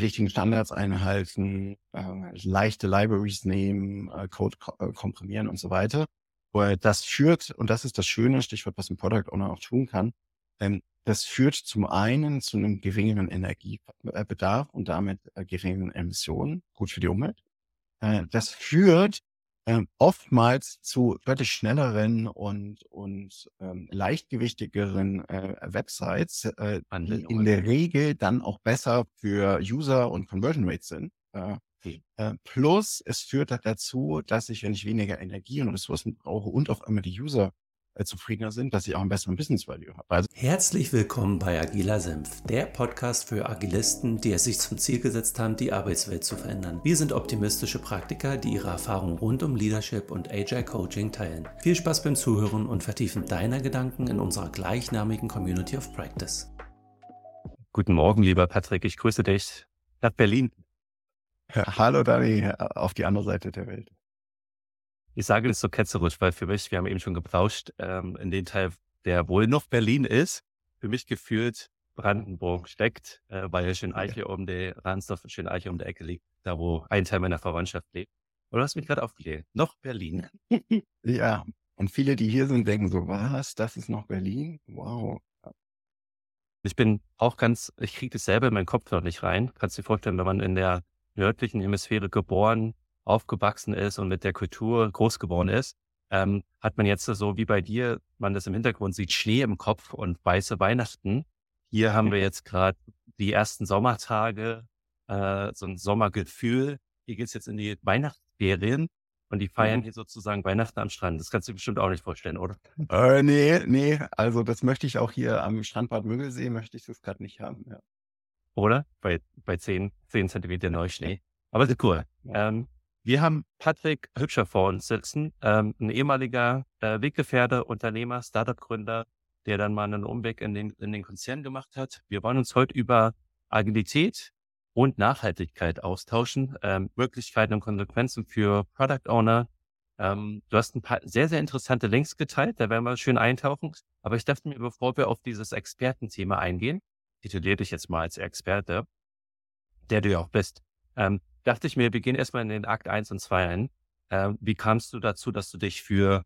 richtigen Standards einhalten, äh, leichte Libraries nehmen, äh, Code ko äh, komprimieren und so weiter. Weil das führt, und das ist das schöne Stichwort, was ein Product Owner auch tun kann, ähm, das führt zum einen zu einem geringeren Energiebedarf und damit äh, geringeren Emissionen, gut für die Umwelt. Äh, das führt ähm, oftmals zu deutlich schnelleren und, und ähm, leichtgewichtigeren äh, Websites, äh, die in der Regel dann auch besser für User und Conversion Rates sind. Äh, okay. äh, plus es führt dazu, dass ich, wenn ich weniger Energie und Ressourcen brauche und auch immer die User zufriedener sind, dass ich auch einen besseren Business Value habe. Also Herzlich willkommen bei Agiler Senf, der Podcast für Agilisten, die es sich zum Ziel gesetzt haben, die Arbeitswelt zu verändern. Wir sind optimistische Praktiker, die ihre Erfahrungen rund um Leadership und Agile Coaching teilen. Viel Spaß beim Zuhören und Vertiefen deiner Gedanken in unserer gleichnamigen Community of Practice. Guten Morgen, lieber Patrick, ich grüße dich nach Berlin. Hallo Dani, auf die andere Seite der Welt. Ich sage das so ketzerisch, weil für mich, wir haben eben schon geplauscht, ähm, in den Teil, der wohl noch Berlin ist, für mich gefühlt Brandenburg steckt, äh, weil ja schön Eiche um die Ransdorf, schön Eiche um der Ecke liegt, da wo ein Teil meiner Verwandtschaft lebt. Oder hast mich gerade aufgelegt? Noch Berlin. ja, und viele, die hier sind, denken so, was, das ist noch Berlin? Wow. Ich bin auch ganz, ich kriege das selber in meinen Kopf noch nicht rein. Kannst du dir vorstellen, wenn man in der nördlichen Hemisphäre geboren, aufgewachsen ist und mit der Kultur groß geworden ist, ähm, hat man jetzt so wie bei dir, man das im Hintergrund sieht, Schnee im Kopf und weiße Weihnachten. Hier haben wir jetzt gerade die ersten Sommertage, äh, so ein Sommergefühl. Hier geht's jetzt in die Weihnachtsferien und die feiern hier sozusagen Weihnachten am Strand. Das kannst du dir bestimmt auch nicht vorstellen, oder? Äh, nee, nee. Also das möchte ich auch hier am Strandbad Mögelsee, möchte ich das gerade nicht haben. Ja. Oder? Bei, bei 10, 10 Zentimeter Neuschnee. Aber das ist cool. Ja. Ähm, wir haben Patrick Hübscher vor uns sitzen, ähm, ein ehemaliger äh, Weggefährder, Unternehmer, Startup-Gründer, der dann mal einen Umweg in den, in den Konzern gemacht hat. Wir wollen uns heute über Agilität und Nachhaltigkeit austauschen, ähm, Möglichkeiten und Konsequenzen für Product Owner. Ähm, du hast ein paar sehr, sehr interessante Links geteilt, da werden wir schön eintauchen. Aber ich dachte mir, bevor wir auf dieses Expertenthema eingehen, tituliere dich jetzt mal als Experte, der du ja auch bist. Ähm, dachte ich mir, wir gehen erstmal in den Akt 1 und 2 ein. Ähm, wie kamst du dazu, dass du dich für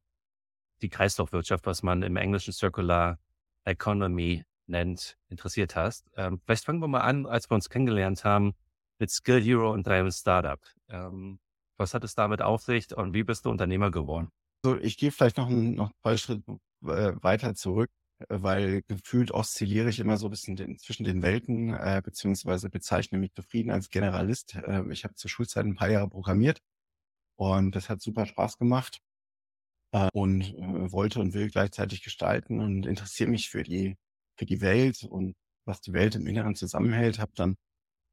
die Kreislaufwirtschaft, was man im Englischen Circular Economy nennt, interessiert hast? Ähm, vielleicht fangen wir mal an, als wir uns kennengelernt haben, mit Skill Hero und deinem Startup. Ähm, was hat es damit auf sich und wie bist du Unternehmer geworden? So, ich gehe vielleicht noch, ein paar Schritte äh, weiter zurück weil gefühlt oszilliere ich immer so ein bisschen den, zwischen den Welten, äh, beziehungsweise bezeichne mich zufrieden als Generalist. Äh, ich habe zur Schulzeit ein paar Jahre programmiert und das hat super Spaß gemacht äh, und äh, wollte und will gleichzeitig gestalten und interessiere mich für die, für die Welt und was die Welt im Inneren zusammenhält. Habe dann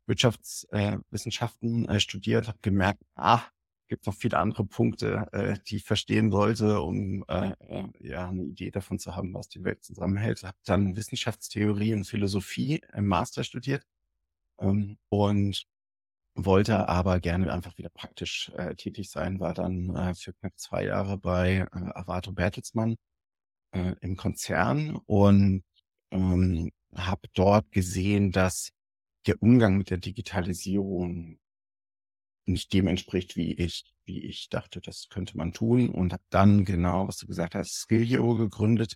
Wirtschaftswissenschaften äh, studiert, habe gemerkt, ah, gibt noch viele andere Punkte, äh, die ich verstehen sollte, um äh, ja eine Idee davon zu haben, was die Welt zusammenhält. Habe dann Wissenschaftstheorie und Philosophie im Master studiert ähm, und wollte aber gerne einfach wieder praktisch äh, tätig sein. War dann äh, für knapp zwei Jahre bei äh, Avato Bertelsmann äh, im Konzern und ähm, habe dort gesehen, dass der Umgang mit der Digitalisierung nicht dem entspricht, wie ich, wie ich dachte, das könnte man tun und habe dann genau, was du gesagt hast, Skill Hero gegründet.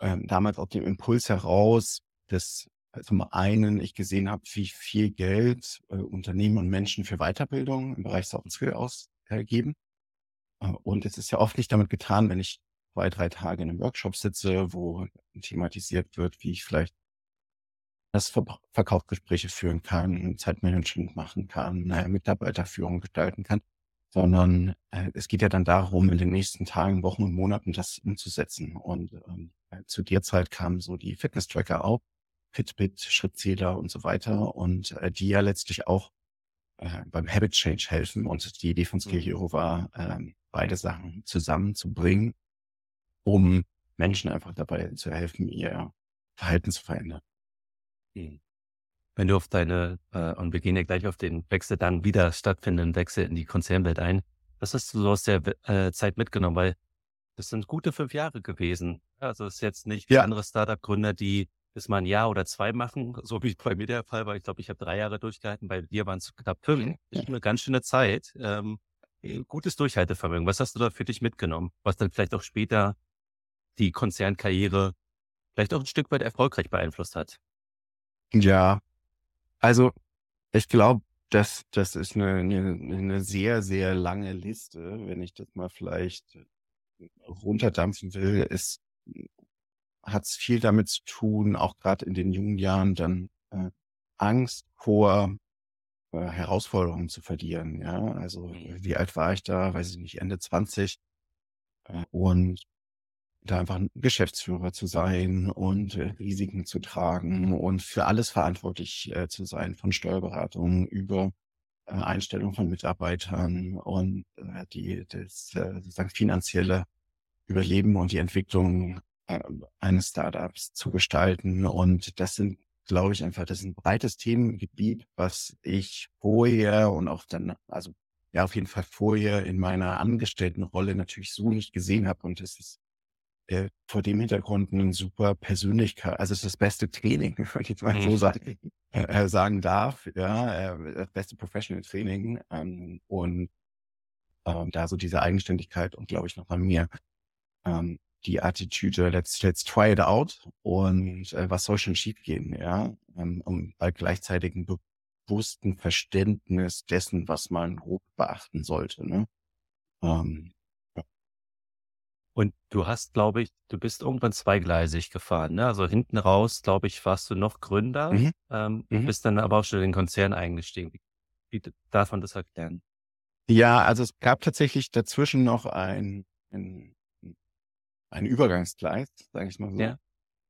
Ähm, damals aus dem Impuls heraus, dass zum also einen ich gesehen habe, wie viel Geld äh, Unternehmen und Menschen für Weiterbildung im Bereich Soft Skill ausgeben. Äh, und es ist ja oft nicht damit getan, wenn ich zwei, drei Tage in einem Workshop sitze, wo thematisiert wird, wie ich vielleicht das Ver Verkaufsgespräche führen kann, Zeitmanagement machen kann, äh, Mitarbeiterführung gestalten kann, sondern äh, es geht ja dann darum, in den nächsten Tagen, Wochen und Monaten das umzusetzen. Und ähm, äh, zu der Zeit kamen so die Fitness-Tracker auf, Fitbit, Schrittzähler und so weiter und äh, die ja letztlich auch äh, beim Habit Change helfen. Und die Idee von Skill mhm. Hero war, äh, beide Sachen zusammenzubringen, um Menschen einfach dabei zu helfen, ihr Verhalten zu verändern. Mhm. Wenn du auf deine, äh, und wir gehen ja gleich auf den Wechsel, dann wieder stattfindenden Wechsel in die Konzernwelt ein. Was hast du so aus der äh, Zeit mitgenommen? Weil das sind gute fünf Jahre gewesen. Also es ist jetzt nicht wie ja. andere Startup-Gründer, die das mal ein Jahr oder zwei machen, so wie bei mir der Fall war. Ich glaube, ich habe drei Jahre durchgehalten, bei dir waren es knapp fünf. Das ist eine ganz schöne Zeit. Ähm, gutes Durchhaltevermögen. Was hast du da für dich mitgenommen? Was dann vielleicht auch später die Konzernkarriere vielleicht auch ein Stück weit erfolgreich beeinflusst hat? Ja, also ich glaube, das, das ist eine, eine, eine sehr, sehr lange Liste. Wenn ich das mal vielleicht runterdampfen will, ist hat es viel damit zu tun, auch gerade in den jungen Jahren dann äh, Angst vor äh, Herausforderungen zu verlieren. Ja, also mhm. wie alt war ich da? Weiß ich nicht, Ende 20 äh, und da einfach ein Geschäftsführer zu sein und äh, Risiken zu tragen und für alles verantwortlich äh, zu sein, von Steuerberatung über äh, Einstellung von Mitarbeitern und äh, die das äh, sozusagen finanzielle Überleben und die Entwicklung äh, eines Startups zu gestalten. Und das sind, glaube ich, einfach, das ist ein breites Themengebiet, was ich vorher und auch dann, also ja, auf jeden Fall vorher in meiner Angestelltenrolle natürlich so nicht gesehen habe. Und es ist äh, vor dem Hintergrund ein super Persönlichkeit, also es ist das beste Training, wenn ich jetzt mal so mhm. sagen, äh, äh, sagen darf, ja, äh, das beste Professional Training ähm, und ähm, da so diese Eigenständigkeit und glaube ich noch mal mehr ähm, die Attitüde, let's, let's try it out und äh, was soll schon schiefgehen, ja, ähm, um bei gleichzeitigem bewussten Verständnis dessen, was man grob beachten sollte. Ne? Ähm. Und du hast, glaube ich, du bist irgendwann zweigleisig gefahren, ne? Also hinten raus, glaube ich, warst du noch Gründer, mhm. Ähm, mhm. bist dann aber auch schon in den Konzern eingestiegen. Wie, wie darf man das erklären? Ja, also es gab tatsächlich dazwischen noch ein, ein ein Übergangsgleis, sage ich mal so. Ja.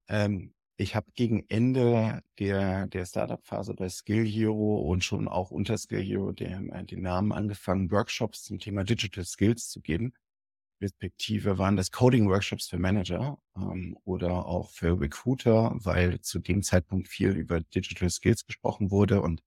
Ähm, ich habe gegen Ende der, der Startup-Phase bei Skill Hero und schon auch unter Skill Hero den, äh, den Namen angefangen, Workshops zum Thema Digital Skills zu geben. Respektive waren das Coding-Workshops für Manager ähm, oder auch für Recruiter, weil zu dem Zeitpunkt viel über Digital Skills gesprochen wurde und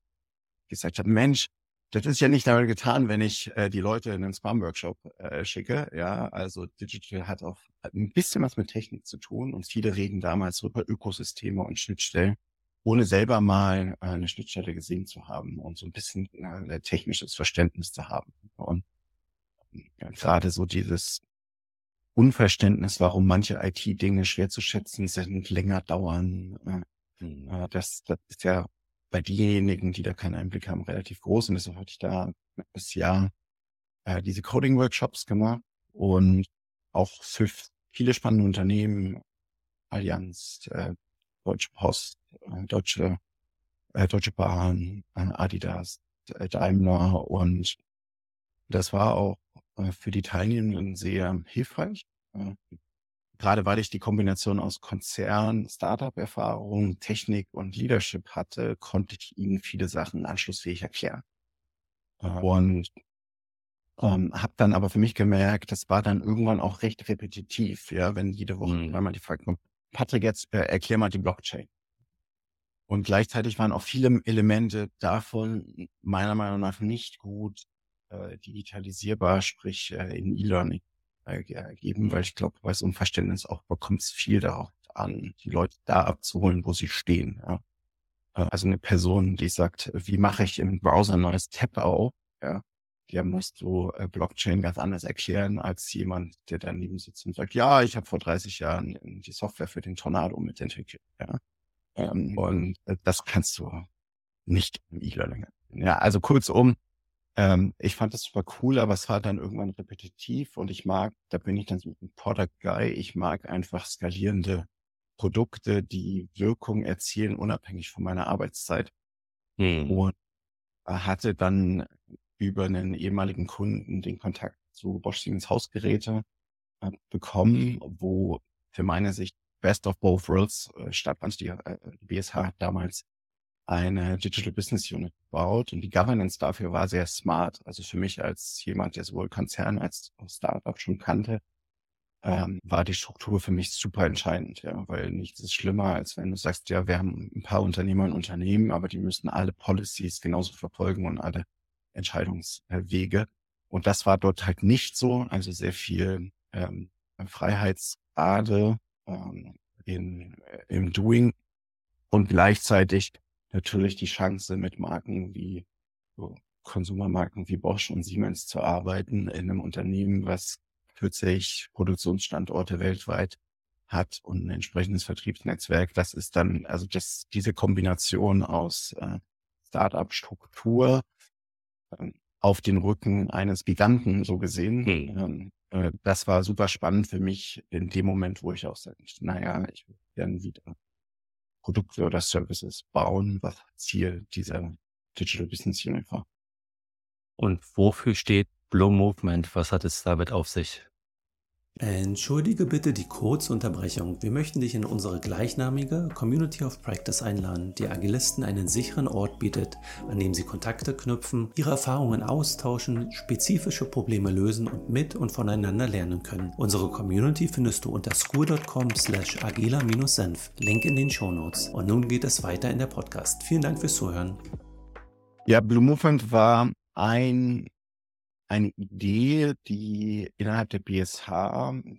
gesagt habe, Mensch, das ist ja nicht damit getan, wenn ich äh, die Leute in einen Spam-Workshop äh, schicke. Ja, also Digital hat auch ein bisschen was mit Technik zu tun und viele reden damals über Ökosysteme und Schnittstellen, ohne selber mal äh, eine Schnittstelle gesehen zu haben und so ein bisschen äh, technisches Verständnis zu haben. Und gerade so dieses Unverständnis, warum manche IT-Dinge schwer zu schätzen sind, länger dauern. Äh, das, das ist ja bei denjenigen, die da keinen Einblick haben, relativ groß. Und deshalb hatte ich da das Jahr äh, diese Coding-Workshops gemacht und auch für viele spannende Unternehmen, Allianz, äh, Deutsche Post, äh, Deutsche, äh, Deutsche Bahn, äh, Adidas, äh, Daimler und das war auch äh, für die Teilnehmenden sehr hilfreich. Äh, gerade weil ich die Kombination aus Konzern, Startup-Erfahrung, Technik und Leadership hatte, konnte ich ihnen viele Sachen anschlussfähig erklären. Und ähm, habe dann aber für mich gemerkt, das war dann irgendwann auch recht repetitiv, ja, wenn jede Woche mhm. einmal die Frage kommt, Patrick, jetzt äh, erklär mal die Blockchain. Und gleichzeitig waren auch viele Elemente davon meiner Meinung nach nicht gut äh, digitalisierbar, sprich äh, in E-Learning äh, geben, weil ich glaube, bei so einem Verständnis auch bekommt es viel darauf an, die Leute da abzuholen, wo sie stehen. Ja. Äh, also eine Person, die sagt, wie mache ich im Browser ein neues Tab auf, ja, der muss so äh, Blockchain ganz anders erklären als jemand, der daneben sitzt und sagt, ja, ich habe vor 30 Jahren die Software für den Tornado mitentwickelt. Ja. Ähm, und äh, das kannst du nicht im E-Learning. Ja, also kurzum, ähm, ich fand das super cool, aber es war dann irgendwann repetitiv und ich mag, da bin ich dann so ein Product Guy, ich mag einfach skalierende Produkte, die Wirkung erzielen, unabhängig von meiner Arbeitszeit. Hm. Und hatte dann über einen ehemaligen Kunden den Kontakt zu Bosch Siemens Hausgeräte äh, bekommen, wo für meine Sicht Best of Both Worlds äh, stattfand. Die, äh, die BSH hat damals eine Digital Business Unit gebaut und die Governance dafür war sehr smart. Also für mich als jemand, der sowohl Konzern als auch Startup schon kannte, ähm, war die Struktur für mich super entscheidend, ja, weil nichts ist schlimmer, als wenn du sagst, ja, wir haben ein paar Unternehmer und Unternehmen, aber die müssen alle Policies genauso verfolgen und alle Entscheidungswege. Und das war dort halt nicht so, also sehr viel ähm, Freiheitsgrade ähm, in, im Doing und gleichzeitig natürlich die Chance mit Marken wie so Konsumermarken wie Bosch und Siemens zu arbeiten in einem Unternehmen, was 40 Produktionsstandorte weltweit hat und ein entsprechendes Vertriebsnetzwerk. Das ist dann, also das, diese Kombination aus äh, Startup-Struktur äh, auf den Rücken eines Giganten so gesehen. Mhm. Äh, das war super spannend für mich in dem Moment, wo ich auch sagte, naja, ich würde gerne wieder Produkte oder Services bauen, was Ziel dieser Digital Business Unit war. Und wofür steht Blow Movement? Was hat es damit auf sich? Entschuldige bitte die Kurzunterbrechung. Wir möchten dich in unsere gleichnamige Community of Practice einladen, die Agilisten einen sicheren Ort bietet, an dem sie Kontakte knüpfen, ihre Erfahrungen austauschen, spezifische Probleme lösen und mit und voneinander lernen können. Unsere Community findest du unter school.com slash agila-senf, Link in den Shownotes. Und nun geht es weiter in der Podcast. Vielen Dank fürs Zuhören. Ja, Blue Movement war ein eine Idee, die innerhalb der BSH,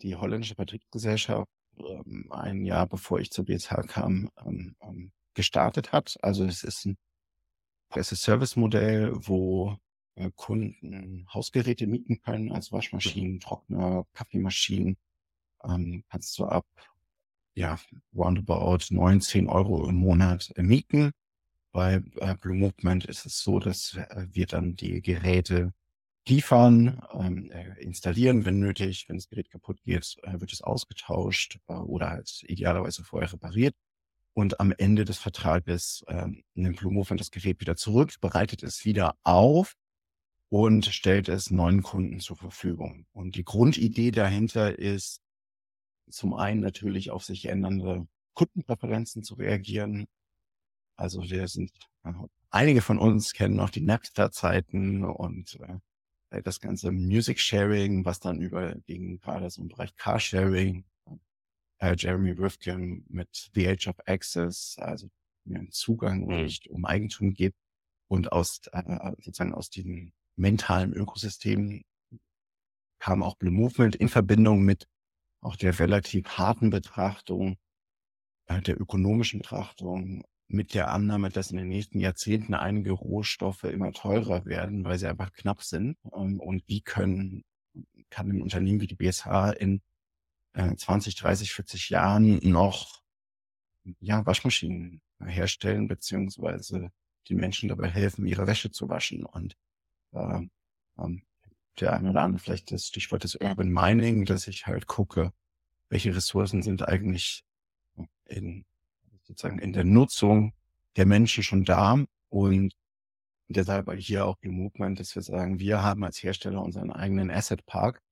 die holländische Vertriebsgesellschaft, ähm, ein Jahr bevor ich zur BSH kam, ähm, ähm, gestartet hat. Also es ist ein Service-Modell, wo äh, Kunden Hausgeräte mieten können, also Waschmaschinen, Trockner, Kaffeemaschinen. Ähm, kannst du ab ja, roundabout 19 Euro im Monat äh, mieten. Bei äh, Blue Movement ist es so, dass äh, wir dann die Geräte liefern, ähm, äh, installieren, wenn nötig. Wenn das Gerät kaputt geht, äh, wird es ausgetauscht äh, oder halt idealerweise vorher repariert. Und am Ende des Vertrages ähm, nimmt Blumofen das Gerät wieder zurück, bereitet es wieder auf und stellt es neuen Kunden zur Verfügung. Und die Grundidee dahinter ist, zum einen natürlich auf sich ändernde Kundenpräferenzen zu reagieren. Also wir sind, äh, einige von uns kennen noch die Napster-Zeiten und äh, das ganze Music Sharing, was dann überging, gerade so im Bereich Carsharing, äh, Jeremy Rifkin mit The Age of Access, also einen Zugang, wo nicht um Eigentum geht und aus äh, sozusagen aus diesem mentalen Ökosystem kam auch Blue Movement in Verbindung mit auch der relativ harten Betrachtung, äh, der ökonomischen Betrachtung mit der Annahme, dass in den nächsten Jahrzehnten einige Rohstoffe immer teurer werden, weil sie einfach knapp sind. Ähm, und wie können, kann ein Unternehmen wie die BSH in 20, 30, 40 Jahren noch ja, Waschmaschinen herstellen, beziehungsweise den Menschen dabei helfen, ihre Wäsche zu waschen. Und äh, der eine oder andere vielleicht das Stichwort des Urban Mining, dass ich halt gucke, welche Ressourcen sind eigentlich in sozusagen in der Nutzung der Menschen schon da und deshalb hier auch die Movement, dass wir sagen, wir haben als Hersteller unseren eigenen Asset Park,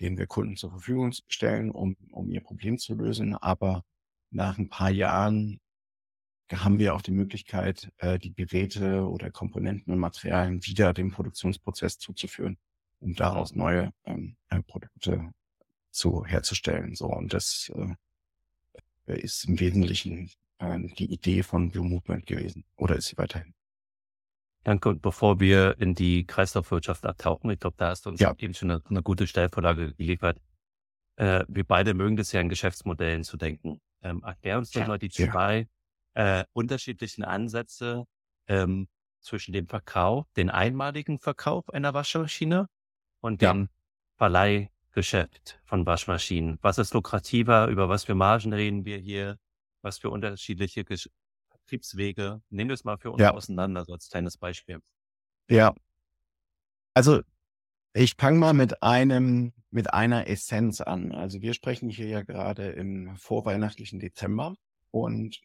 den wir Kunden zur Verfügung stellen, um, um ihr Problem zu lösen. Aber nach ein paar Jahren haben wir auch die Möglichkeit, äh, die Geräte oder Komponenten und Materialien wieder dem Produktionsprozess zuzuführen, um daraus neue ähm, äh, Produkte zu herzustellen. So und das äh, ist im Wesentlichen äh, die Idee von Blue Movement gewesen oder ist sie weiterhin. Danke. Und bevor wir in die Kreislaufwirtschaft abtauchen, ich glaube, da hast du uns ja. eben schon eine, eine gute Stellvorlage geliefert. Äh, wir beide mögen das ja in Geschäftsmodellen zu denken. Ähm, erklär uns doch mal die zwei äh, unterschiedlichen Ansätze ähm, zwischen dem Verkauf, den einmaligen Verkauf einer Waschmaschine und ja. dem Verleihgeschäft von Waschmaschinen. Was ist lukrativer? Über was für Margen reden wir hier? Was für unterschiedliche Gesch Vertriebswege. Nehmen wir es mal für uns ja. auseinander, so als kleines Beispiel. Ja. Also ich fange mal mit einem, mit einer Essenz an. Also wir sprechen hier ja gerade im vorweihnachtlichen Dezember und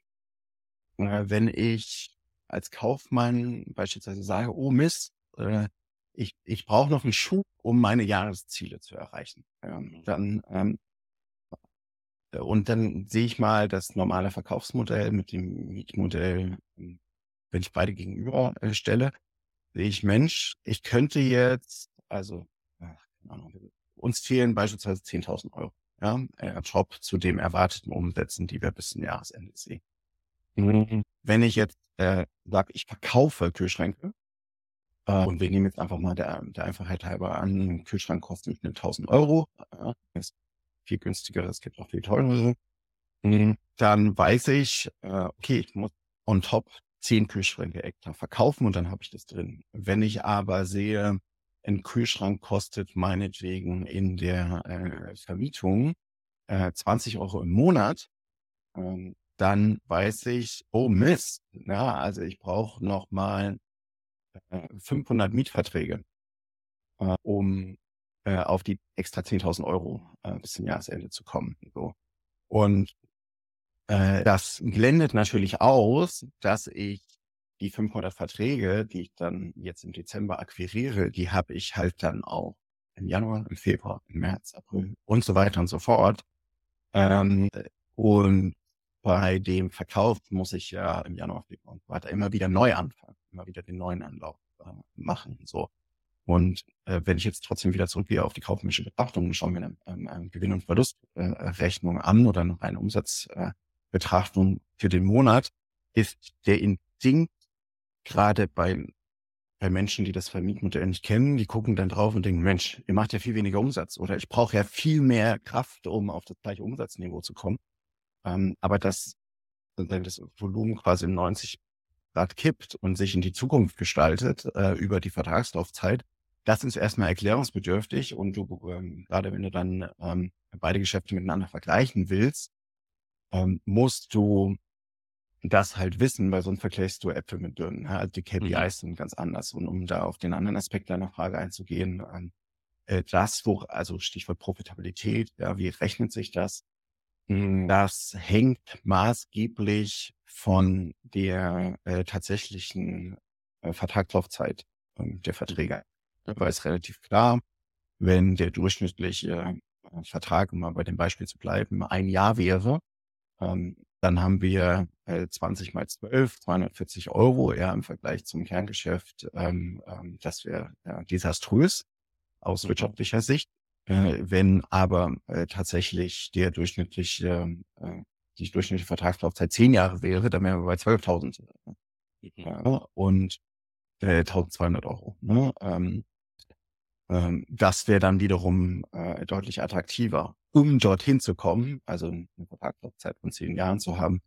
äh, wenn ich als Kaufmann beispielsweise sage, oh Mist, äh, ich, ich brauche noch einen Schub, um meine Jahresziele zu erreichen, ja, dann ähm, und dann sehe ich mal das normale Verkaufsmodell mit dem Mietmodell, hm, wenn ich beide gegenüber äh, stelle, sehe ich, Mensch, ich könnte jetzt, also, keine Ahnung, uns fehlen beispielsweise 10.000 Euro, ja, äh, Job zu dem erwarteten Umsätzen, die wir bis zum Jahresende sehen. Mhm. Wenn ich jetzt äh, sage, ich verkaufe Kühlschränke, äh, und wir nehmen jetzt einfach mal der, der Einfachheit halber an, ein Kühlschrank kostet 1000 Euro, äh, viel günstigere, es gibt auch viel teurere. Mhm. Dann weiß ich, äh, okay, ich muss on top zehn Kühlschränke extra verkaufen und dann habe ich das drin. Wenn ich aber sehe, ein Kühlschrank kostet meinetwegen in der äh, Vermietung äh, 20 Euro im Monat, ähm, dann weiß ich, oh Mist, ja, also ich brauche noch mal äh, 500 Mietverträge, äh, um äh, auf die extra 10.000 Euro äh, bis zum Jahresende zu kommen. So. Und äh, das blendet natürlich aus, dass ich die 500 Verträge, die ich dann jetzt im Dezember akquiriere, die habe ich halt dann auch im Januar, im Februar, im März, April und so weiter und so fort. Ähm, und bei dem Verkauf muss ich ja im Januar, Februar und so weiter immer wieder neu anfangen, immer wieder den neuen Anlauf äh, machen. So. Und äh, wenn ich jetzt trotzdem wieder zurückgehe auf die kaufmännische Betrachtung, schauen wir eine, ähm, eine Gewinn- und Verlustrechnung äh, an oder eine reine Umsatzbetrachtung für den Monat, ist der Instinkt gerade bei, bei Menschen, die das Vermietmodell nicht kennen, die gucken dann drauf und denken, Mensch, ihr macht ja viel weniger Umsatz oder ich brauche ja viel mehr Kraft, um auf das gleiche Umsatzniveau zu kommen. Ähm, aber das, das Volumen quasi in 90 Grad kippt und sich in die Zukunft gestaltet äh, über die Vertragslaufzeit, das ist erstmal erklärungsbedürftig und du, ähm, gerade wenn du dann ähm, beide Geschäfte miteinander vergleichen willst, ähm, musst du das halt wissen, weil sonst vergleichst du Äpfel mit Birnen. Also die KPIs mhm. sind ganz anders. Und um da auf den anderen Aspekt deiner Frage einzugehen, ähm, äh, das, wo, also Stichwort Profitabilität, ja, wie rechnet sich das? Hm, das hängt maßgeblich von der äh, tatsächlichen äh, Vertragslaufzeit äh, der Verträge weil es relativ klar, wenn der durchschnittliche äh, Vertrag, um mal bei dem Beispiel zu bleiben, ein Jahr wäre, ähm, dann haben wir äh, 20 mal 12, 240 Euro, ja, im Vergleich zum Kerngeschäft. Ähm, ähm, das wäre ja, desaströs aus mhm. wirtschaftlicher Sicht. Äh, wenn aber äh, tatsächlich der durchschnittliche, äh, die durchschnittliche Vertragslaufzeit zehn Jahre wäre, dann wären wir bei 12.000. Mhm. Ja, und äh, 1.200 Euro. Ne? Ähm, ähm, das wäre dann wiederum äh, deutlich attraktiver. Um dorthin zu kommen, also eine Vertragslaufzeit von zehn Jahren zu haben,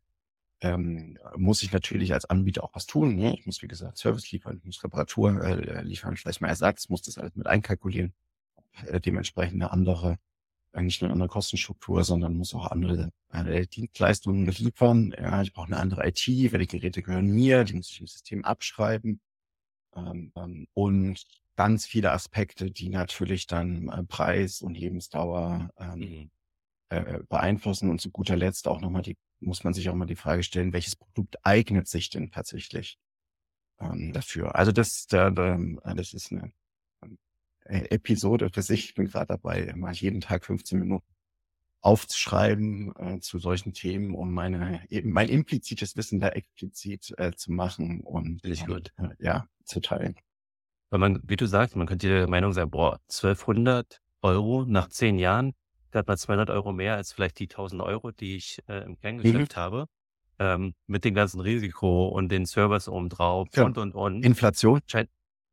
ähm, muss ich natürlich als Anbieter auch was tun. Ne? Ich muss, wie gesagt, Service liefern, ich muss Reparatur äh, liefern, vielleicht mal Ersatz, muss das alles mit einkalkulieren. Äh, dementsprechend eine andere, eigentlich eine andere Kostenstruktur, sondern muss auch andere äh, Dienstleistungen liefern. Ja, ich brauche eine andere IT, weil die Geräte gehören mir, die muss ich im System abschreiben. Ähm, ähm, und ganz viele Aspekte, die natürlich dann äh, Preis und Lebensdauer ähm, mhm. äh, beeinflussen. Und zu guter Letzt auch nochmal die, muss man sich auch mal die Frage stellen, welches Produkt eignet sich denn tatsächlich ähm, dafür? Also das, da, da, das ist eine äh, Episode für sich. Ich bin gerade dabei, mal jeden Tag 15 Minuten aufzuschreiben äh, zu solchen Themen, um meine mein implizites Wissen da explizit äh, zu machen und, und äh, ja zu teilen. Weil man, wie du sagst, man könnte der Meinung sein, boah, 1200 Euro nach zehn Jahren, da hat man 200 Euro mehr als vielleicht die 1000 Euro, die ich äh, im Kerngeschäft mhm. habe. Ähm, mit dem ganzen Risiko und den Servers obendrauf ja. und, und, und. Inflation. Scheint,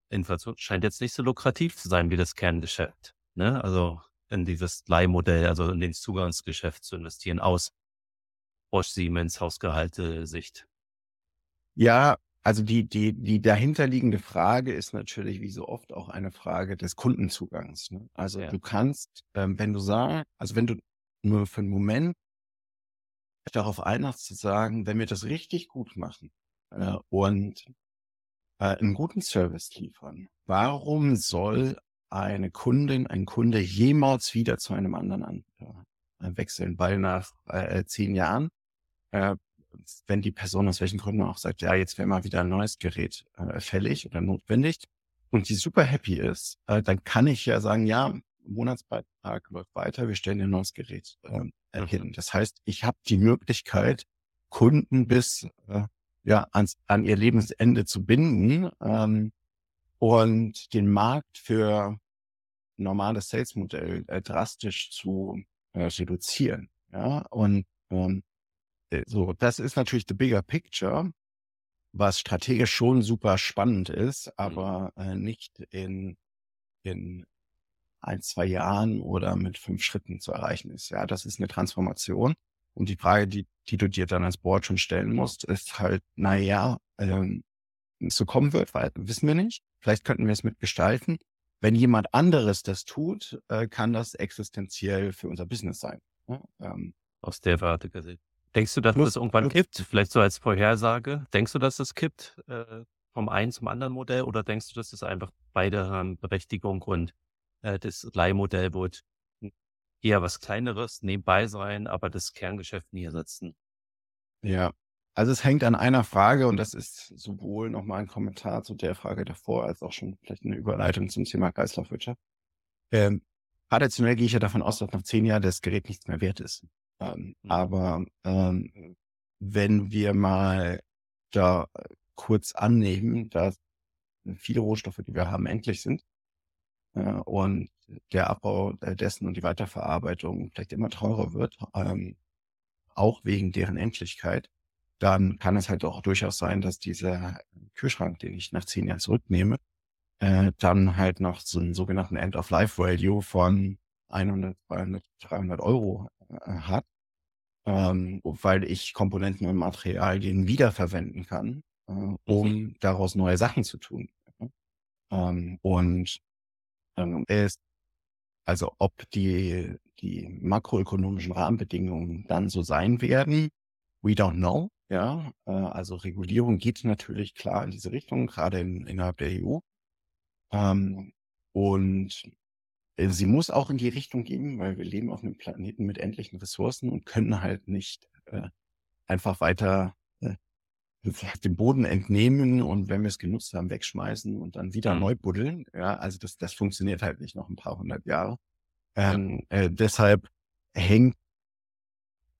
Inflation scheint jetzt nicht so lukrativ zu sein wie das Kerngeschäft. Ne? Also in dieses Leihmodell, also in den Zugangsgeschäft zu investieren aus Bosch Siemens Hausgehalte Sicht. Ja, also die, die, die dahinterliegende Frage ist natürlich wie so oft auch eine Frage des Kundenzugangs. Ne? Also ja. du kannst, ähm, wenn du sagst, also wenn du nur für einen Moment darauf einhast zu sagen, wenn wir das richtig gut machen äh, und äh, einen guten Service liefern, warum soll eine Kundin, ein Kunde jemals wieder zu einem anderen Anbieter äh, wechseln? Weil nach äh, zehn Jahren äh, wenn die Person aus welchen Gründen auch sagt, ja, jetzt wäre mal wieder ein neues Gerät äh, fällig oder notwendig und die super happy ist, äh, dann kann ich ja sagen, ja, Monatsbeitrag läuft weiter, wir stellen ein neues Gerät äh, mhm. hin. Das heißt, ich habe die Möglichkeit, Kunden bis äh, ja ans, an ihr Lebensende zu binden ähm, und den Markt für normales Sales-Modell äh, drastisch zu äh, reduzieren. Ja, und ähm, äh, so, das ist natürlich the bigger picture, was strategisch schon super spannend ist, mhm. aber äh, nicht in, in ein, zwei Jahren oder mit fünf Schritten zu erreichen ist. Ja, das ist eine Transformation. Und die Frage, die, die du dir dann als Board schon stellen musst, ist halt, na ja, ähm, so kommen wird, weil wissen wir nicht. Vielleicht könnten wir es mitgestalten. Wenn jemand anderes das tut, äh, kann das existenziell für unser Business sein. Ja, ähm, Aus der Warte gesehen. Denkst du, dass plus, das irgendwann plus, kippt? Vielleicht so als Vorhersage. Denkst du, dass das kippt äh, vom einen zum anderen Modell oder denkst du, dass das einfach beide haben Berechtigung und äh, das Leihmodell wird eher was Kleineres nebenbei sein, aber das Kerngeschäft nie ersetzen? Ja, also es hängt an einer Frage und das ist sowohl nochmal ein Kommentar zu der Frage davor, als auch schon vielleicht eine Überleitung zum Thema Kreislaufwirtschaft. Ähm, traditionell gehe ich ja davon aus, dass nach zehn Jahren das Gerät nichts mehr wert ist. Ähm, mhm. Aber ähm, wenn wir mal da kurz annehmen, dass viele Rohstoffe, die wir haben, endlich sind äh, und der Abbau dessen und die Weiterverarbeitung vielleicht immer teurer wird, ähm, auch wegen deren Endlichkeit, dann kann es halt auch durchaus sein, dass dieser Kühlschrank, den ich nach zehn Jahren zurücknehme, äh, dann halt noch so einen sogenannten End-of-Life-Value von 100, 200, 300 Euro äh, hat ähm, weil ich Komponenten und Materialien wiederverwenden kann, äh, um daraus neue Sachen zu tun. Ähm, und ähm, ist, also ob die, die makroökonomischen Rahmenbedingungen dann so sein werden, we don't know. Ja, äh, also Regulierung geht natürlich klar in diese Richtung, gerade in, innerhalb der EU. Ähm, und äh, sie muss auch in die Richtung gehen, weil wir leben auf einem Planeten mit endlichen Ressourcen und können halt nicht äh, einfach weiter dem Boden entnehmen und wenn wir es genutzt haben, wegschmeißen und dann wieder mhm. neu buddeln. Ja, also das, das funktioniert halt nicht noch ein paar hundert Jahre. Ähm, äh, deshalb hängt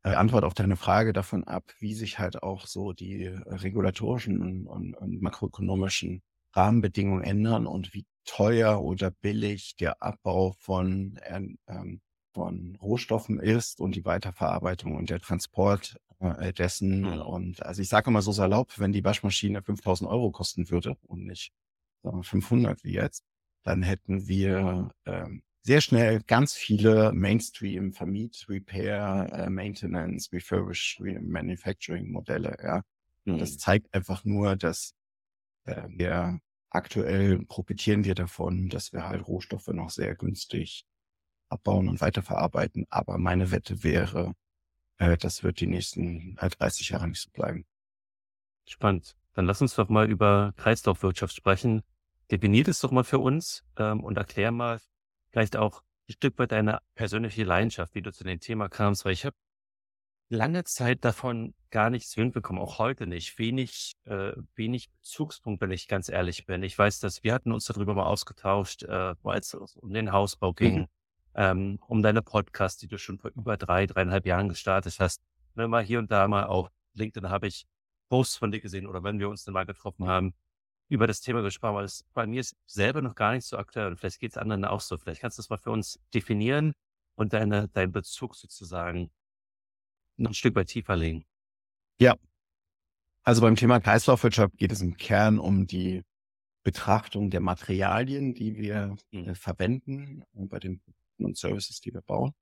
äh, Antwort auf deine Frage davon ab, wie sich halt auch so die regulatorischen und, und, und makroökonomischen Rahmenbedingungen ändern und wie teuer oder billig der Abbau von, ähm, von Rohstoffen ist und die Weiterverarbeitung und der Transport äh, dessen. Mhm. Und also ich sage immer so salopp, wenn die Waschmaschine 5000 Euro kosten würde und nicht sagen wir, 500 wie jetzt, dann hätten wir ähm, sehr schnell ganz viele Mainstream Vermiet, Repair, äh, Maintenance, Refurbish, Manufacturing Modelle. Ja, mhm. das zeigt einfach nur, dass äh, wir aktuell profitieren wir davon, dass wir halt Rohstoffe noch sehr günstig abbauen und weiterverarbeiten. Aber meine Wette wäre, äh, das wird die nächsten äh, 30 Jahre nicht so bleiben. Spannend. Dann lass uns doch mal über Kreislaufwirtschaft sprechen. Definiert es doch mal für uns ähm, und erklär mal vielleicht auch ein Stück weit deine persönliche Leidenschaft, wie du zu dem Thema kamst, weil ich habe lange Zeit davon gar nichts mitbekommen, auch heute nicht. Wenig, äh, wenig Bezugspunkt, wenn ich ganz ehrlich bin. Ich weiß, dass wir hatten uns darüber mal ausgetauscht, äh, als es um den Hausbau ging, mhm. Ähm, um deine Podcast, die du schon vor über drei, dreieinhalb Jahren gestartet hast. Wenn mal hier und da mal auf LinkedIn habe ich Posts von dir gesehen oder wenn wir uns dann mal getroffen haben, über das Thema gesprochen, weil es bei mir ist selber noch gar nicht so aktuell und vielleicht geht es anderen auch so. Vielleicht kannst du das mal für uns definieren und deine, deinen Bezug sozusagen noch ein Stück weit tiefer legen. Ja. Also beim Thema Kreislaufwirtschaft geht es im Kern um die Betrachtung der Materialien, die wir mhm. äh, verwenden äh, bei den Produkten und Services, die wir bauen.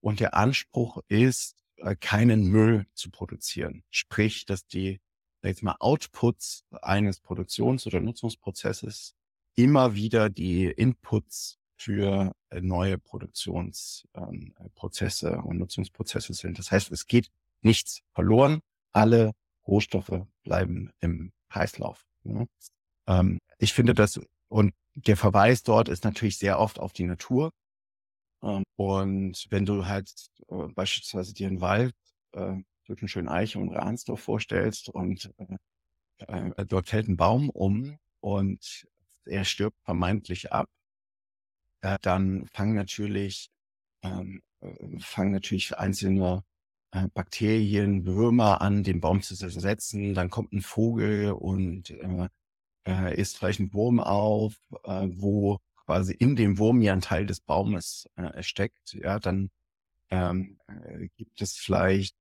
Und der Anspruch ist, äh, keinen Müll zu produzieren. Sprich, dass die jetzt mal Outputs eines Produktions- oder Nutzungsprozesses immer wieder die Inputs für äh, neue Produktionsprozesse ähm, und Nutzungsprozesse sind. Das heißt, es geht nichts verloren. Alle Rohstoffe bleiben im Kreislauf. Ne? Ähm, ich finde das, und der Verweis dort ist natürlich sehr oft auf die Natur. Ähm, und wenn du halt äh, beispielsweise dir einen Wald äh, zwischen schönen Eiche und Ransdorf vorstellst und äh, dort fällt ein Baum um und er stirbt vermeintlich ab, äh, dann fangen natürlich, ähm, äh, fangen natürlich einzelne äh, Bakterien, Würmer an, den Baum zu zersetzen. Dann kommt ein Vogel und äh, äh, isst vielleicht einen Wurm auf, äh, wo quasi in dem Wurm ja ein Teil des Baumes äh, steckt. Ja, dann ähm, äh, gibt es vielleicht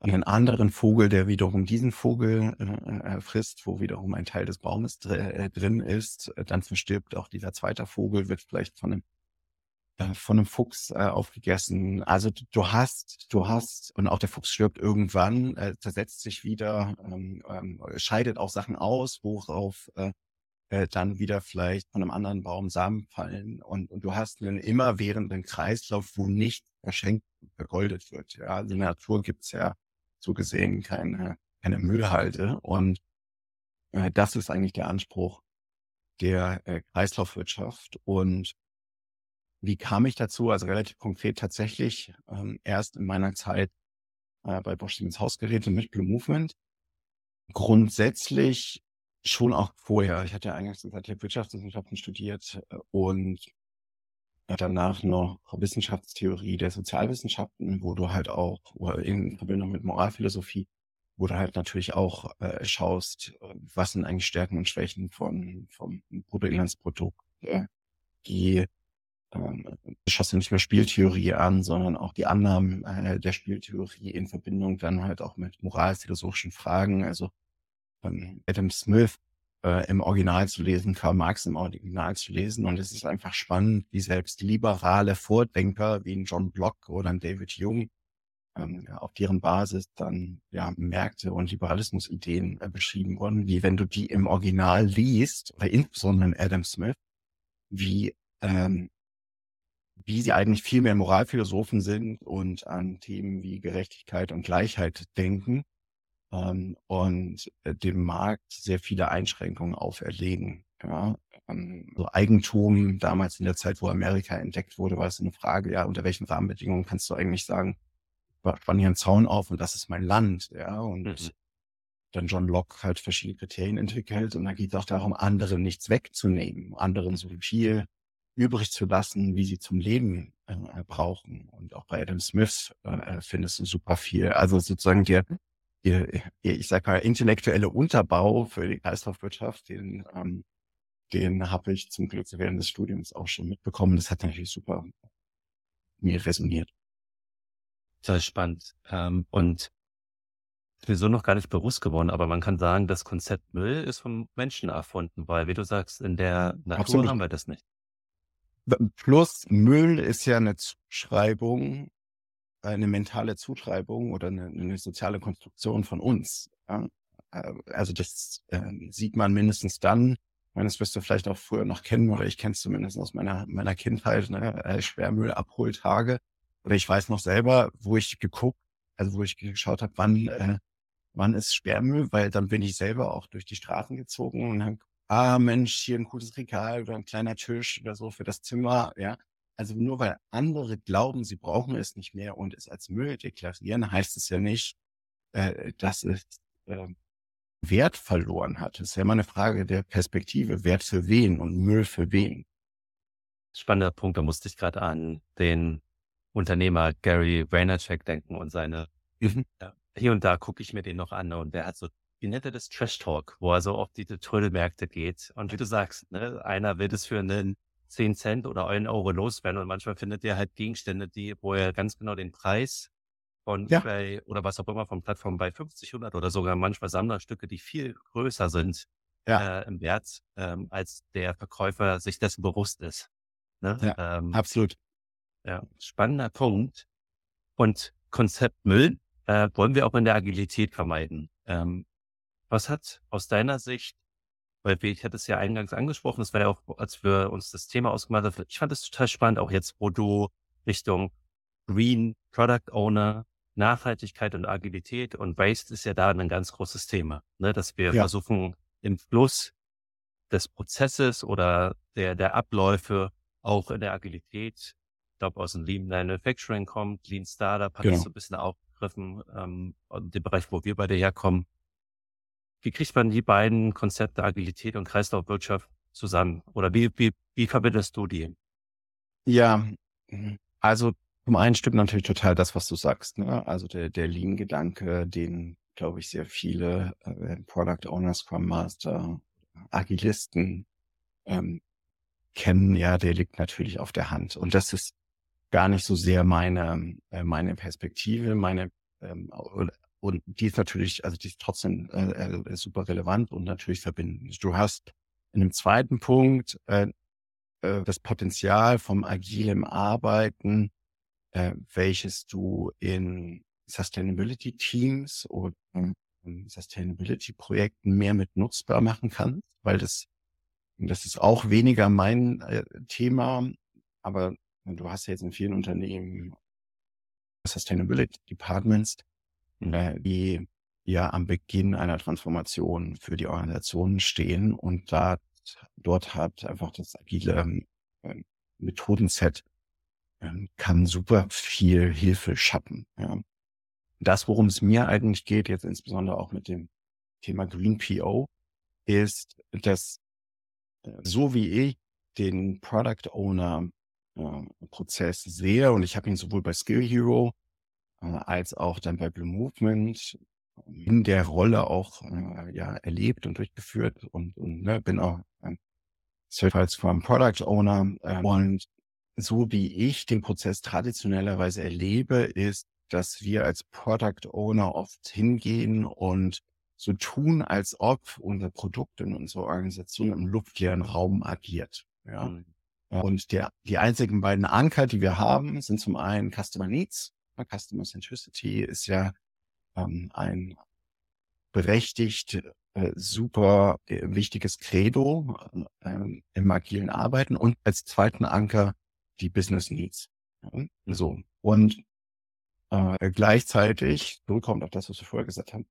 einen anderen Vogel, der wiederum diesen Vogel äh, äh, frisst, wo wiederum ein Teil des Baumes dr äh, drin ist. Dann verstirbt auch dieser zweite Vogel, wird vielleicht von einem äh, von einem Fuchs äh, aufgegessen. Also du hast, du hast, und auch der Fuchs stirbt irgendwann, äh, zersetzt sich wieder, ähm, ähm, scheidet auch Sachen aus, worauf äh, äh, dann wieder vielleicht von einem anderen Baum Samen fallen. Und, und du hast einen immerwährenden Kreislauf, wo nicht verschenkt vergoldet wird. Ja, in der Natur gibt's ja so gesehen keine, keine Müllhalde. Und äh, das ist eigentlich der Anspruch der äh, Kreislaufwirtschaft. Und wie kam ich dazu? Also relativ konkret tatsächlich ähm, erst in meiner Zeit äh, bei Bosch Siemens Hausgeräte mit Blue Movement. Grundsätzlich schon auch vorher. Ich hatte ja eingangs gesagt, ich habe Wirtschaftswissenschaften studiert äh, und danach noch Wissenschaftstheorie der Sozialwissenschaften, wo du halt auch, oder in Verbindung mit Moralphilosophie, wo du halt natürlich auch äh, schaust, was sind eigentlich Stärken und Schwächen von, vom Bruttoinlandsprodukt. Die ähm, schaust du nicht mehr Spieltheorie an, sondern auch die Annahmen äh, der Spieltheorie in Verbindung dann halt auch mit moralphilosophischen Fragen. Also Adam Smith äh, im Original zu lesen, Karl Marx im Original zu lesen. Und es ist einfach spannend, wie selbst liberale Vordenker wie ein John Block oder ein David Jung ähm, auf deren Basis dann ja Märkte und Liberalismus-Ideen äh, beschrieben wurden, wie wenn du die im Original liest, oder insbesondere in Adam Smith, wie ähm, wie sie eigentlich viel mehr Moralphilosophen sind und an Themen wie Gerechtigkeit und Gleichheit denken ähm, und äh, dem Markt sehr viele Einschränkungen auferlegen. Ja, ähm, so Eigentum damals in der Zeit, wo Amerika entdeckt wurde, war es eine Frage, ja, unter welchen Rahmenbedingungen kannst du eigentlich sagen, spann hier einen Zaun auf und das ist mein Land, ja, und mhm. dann John Locke halt verschiedene Kriterien entwickelt und dann geht es auch darum, anderen nichts wegzunehmen, anderen so viel übrig zu lassen, wie sie zum Leben äh, brauchen. Und auch bei Adam Smith äh, findest du super viel. Also sozusagen der, der, ich sag mal, intellektuelle Unterbau für die Kreislaufwirtschaft, den, ähm, den habe ich zum Glück während des Studiums auch schon mitbekommen. Das hat natürlich super mir resoniert. Sehr spannend. Ähm, und ist mir so noch gar nicht bewusst geworden, aber man kann sagen, das Konzept Müll ist vom Menschen erfunden, weil, wie du sagst, in der Natur Absolut. haben wir das nicht. Plus Müll ist ja eine Zuschreibung, eine mentale Zuschreibung oder eine, eine soziale Konstruktion von uns. Ja? Äh, also das äh, sieht man mindestens dann, meine, das wirst du vielleicht auch früher noch kennen oder ich kenne es zumindest aus meiner, meiner Kindheit, ne? äh, Sperrmüllabholtage. Oder ich weiß noch selber, wo ich geguckt, also wo ich geschaut habe, wann, äh, wann ist Sperrmüll, weil dann bin ich selber auch durch die Straßen gezogen und habe ah Mensch, hier ein gutes Regal oder ein kleiner Tisch oder so für das Zimmer, ja. Also nur weil andere glauben, sie brauchen es nicht mehr und es als Müll deklarieren, heißt es ja nicht, äh, dass es äh, Wert verloren hat. Es ist ja immer eine Frage der Perspektive. Wert für wen und Müll für wen? Spannender Punkt. Da musste ich gerade an den Unternehmer Gary Vaynerchuk denken und seine, mhm. ja, hier und da gucke ich mir den noch an und der hat so wie nennt er das, Trash Talk, wo er so auf die Trödelmärkte geht. Und wie du sagst, ne, einer will das für einen 10 Cent oder einen Euro loswerden und manchmal findet er halt Gegenstände, die, wo er ganz genau den Preis von ja. eBay oder was auch immer von Plattformen bei 50, 100 oder sogar manchmal Sammlerstücke, die viel größer sind ja. äh, im Wert, ähm, als der Verkäufer sich dessen bewusst ist. Ne? Ja, ähm, absolut. Ja, spannender Punkt. Und Konzept Müll äh, wollen wir auch in der Agilität vermeiden. Ähm, was hat aus deiner Sicht, weil ich hatte es ja eingangs angesprochen, das war ja auch, als wir uns das Thema ausgemacht haben, ich fand es total spannend, auch jetzt, wo du Richtung Green Product Owner, Nachhaltigkeit und Agilität und Waste ist ja da ein ganz großes Thema, ne? dass wir ja. versuchen, im Fluss des Prozesses oder der, der Abläufe auch in der Agilität, ich glaube aus dem Lean Manufacturing kommt, Lean Startup hat genau. das so ein bisschen aufgegriffen, ähm, den Bereich, wo wir beide herkommen, wie kriegt man die beiden Konzepte Agilität und Kreislaufwirtschaft zusammen? Oder wie, wie, wie verbindest du die? Ja, also zum einen stimmt natürlich total das, was du sagst. Ne? Also der, der Lean-Gedanke, den, glaube ich, sehr viele äh, Product Owners, Scrum Master, Agilisten ähm, kennen, ja, der liegt natürlich auf der Hand. Und das ist gar nicht so sehr meine, äh, meine Perspektive, meine ähm, und die ist natürlich, also die ist trotzdem äh, äh, super relevant und natürlich verbindend. Du hast in dem zweiten Punkt äh, äh, das Potenzial vom agilen Arbeiten, äh, welches du in Sustainability Teams oder Sustainability Projekten mehr mit nutzbar machen kannst, weil das, das ist auch weniger mein äh, Thema, aber du hast ja jetzt in vielen Unternehmen Sustainability Departments, äh, die ja am Beginn einer Transformation für die Organisation stehen und da dort hat einfach das agile äh, Methodenset äh, kann super viel Hilfe schaffen. Ja. Das, worum es mir eigentlich geht, jetzt insbesondere auch mit dem Thema Green PO, ist, dass äh, so wie ich den Product Owner äh, Prozess sehe und ich habe ihn sowohl bei Skill Hero als auch dann bei Blue Movement in der Rolle auch äh, ja erlebt und durchgeführt und, und ne, bin auch ein Certified Scrum Product Owner äh, und so wie ich den Prozess traditionellerweise erlebe, ist, dass wir als Product Owner oft hingehen und so tun, als ob unser Produkt in unserer Organisation im luftleeren Raum agiert. Ja. Mhm. Und der, die einzigen beiden Anker, die wir haben, sind zum einen Customer Needs. Customer Centricity ist ja ähm, ein berechtigt äh, super äh, wichtiges Credo äh, im agilen Arbeiten und als zweiten Anker die Business Needs. Ja, so. Und äh, gleichzeitig, zurückkommt auf das, was wir vorher gesagt haben,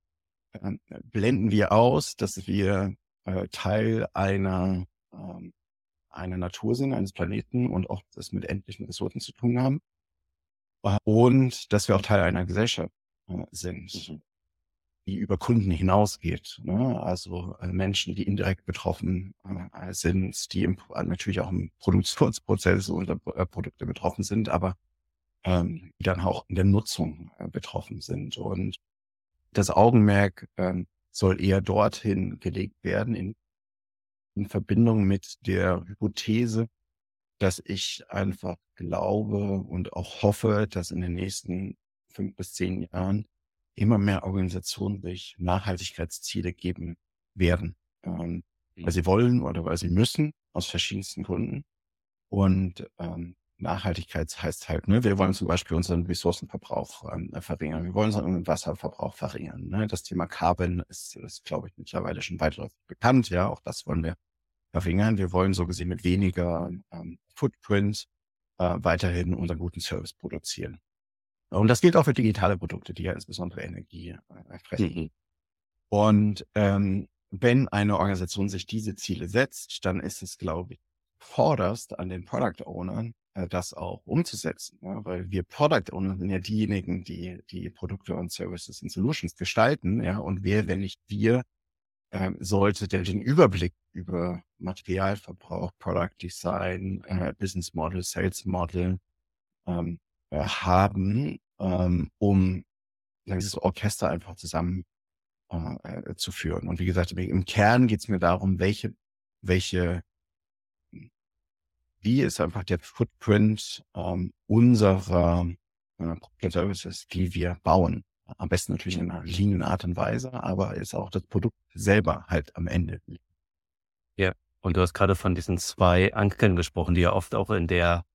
äh, blenden wir aus, dass wir äh, Teil einer, äh, einer Natur sind, eines Planeten und auch das mit endlichen Ressourcen zu tun haben. Und dass wir auch Teil einer Gesellschaft äh, sind. Mhm die über Kunden hinausgeht. Ne? Also äh, Menschen, die indirekt betroffen äh, sind, die im, natürlich auch im Produktionsprozess unserer Produkte betroffen sind, aber ähm, die dann auch in der Nutzung betroffen sind. Und das Augenmerk ähm, soll eher dorthin gelegt werden, in, in Verbindung mit der Hypothese, dass ich einfach glaube und auch hoffe, dass in den nächsten fünf bis zehn Jahren immer mehr Organisationen sich Nachhaltigkeitsziele geben werden, ähm, weil mhm. sie wollen oder weil sie müssen, aus verschiedensten Gründen. Und ähm, Nachhaltigkeit heißt halt, ne, wir wollen zum Beispiel unseren Ressourcenverbrauch ähm, verringern, wir wollen unseren Wasserverbrauch verringern. Ne? Das Thema Carbon ist, ist, glaube ich, mittlerweile schon weitläufig bekannt. Ja, auch das wollen wir verringern. Wir wollen so gesehen mit weniger ähm, Footprint äh, weiterhin unseren guten Service produzieren. Und das gilt auch für digitale Produkte, die ja insbesondere Energie äh, fressen. Mhm. Und ähm, wenn eine Organisation sich diese Ziele setzt, dann ist es, glaube ich, vorderst an den Product Ownern, äh, das auch umzusetzen. Ja? Weil wir Product Owner sind ja diejenigen, die die Produkte und Services und Solutions gestalten. Ja, und wer, wenn nicht wir, äh, sollte der den Überblick über Materialverbrauch, Product Design, äh, Business Model, Sales Model, ähm, äh, haben, ähm, um dieses Orchester einfach zusammen äh, äh, zu führen. Und wie gesagt, im Kern geht es mir darum, welche, welche, wie ist einfach der Footprint ähm, unserer äh, Services, die wir bauen. Am besten natürlich in einer liegenden Art und Weise, aber ist auch das Produkt selber halt am Ende. Ja, und du hast gerade von diesen zwei Ankern gesprochen, die ja oft auch in der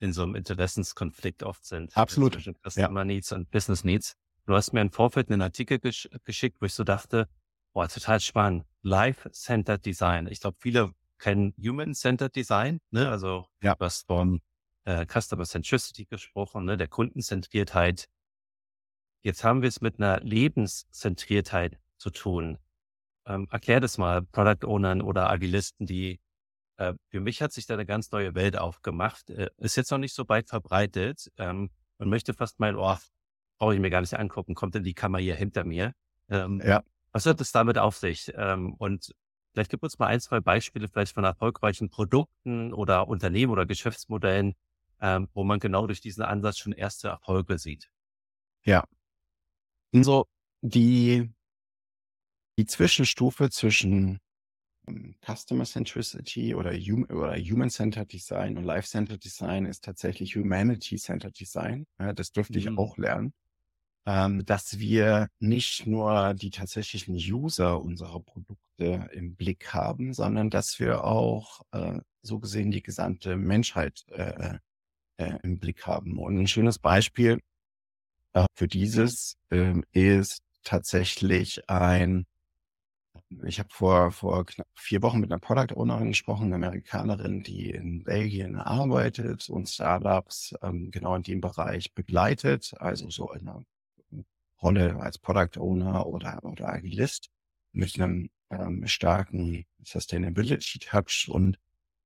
in so einem Interessenskonflikt oft sind. Absolut. Zwischen Customer ja. Needs und Business Needs. Du hast mir im Vorfeld einen Artikel gesch geschickt, wo ich so dachte, boah, total spannend. Life-Centered Design. Ich glaube, viele kennen Human-Centered Design, ne? Also ja. du hast von äh, Customer Centricity gesprochen, ne? der Kundenzentriertheit. Jetzt haben wir es mit einer Lebenszentriertheit zu tun. Ähm, erklär das mal Product Ownern oder Agilisten, die äh, für mich hat sich da eine ganz neue Welt aufgemacht. Äh, ist jetzt noch nicht so weit verbreitet. Ähm, man möchte fast meinen, oh, brauche ich mir gar nicht angucken, kommt denn die Kammer hier hinter mir? Ähm, ja. Was hat es damit auf sich? Ähm, und vielleicht gibt uns mal ein, zwei Beispiele vielleicht von erfolgreichen Produkten oder Unternehmen oder Geschäftsmodellen, ähm, wo man genau durch diesen Ansatz schon erste Erfolge sieht. Ja. Also die, die Zwischenstufe zwischen Customer Centricity oder, hum oder Human-Centered Design und Life-Centered Design ist tatsächlich Humanity-Centered Design. Ja, das durfte ich mhm. auch lernen. ähm, dass wir nicht nur die tatsächlichen User unserer Produkte im Blick haben, sondern dass wir auch äh, so gesehen die gesamte Menschheit äh, äh, im Blick haben. Und ein schönes Beispiel für dieses äh, ist tatsächlich ein ich habe vor, vor knapp vier Wochen mit einer Product Ownerin gesprochen, eine Amerikanerin, die in Belgien arbeitet und Startups ähm, genau in dem Bereich begleitet, also so in einer Rolle als Product Owner oder, oder Agilist mit einem ähm, starken Sustainability Touch und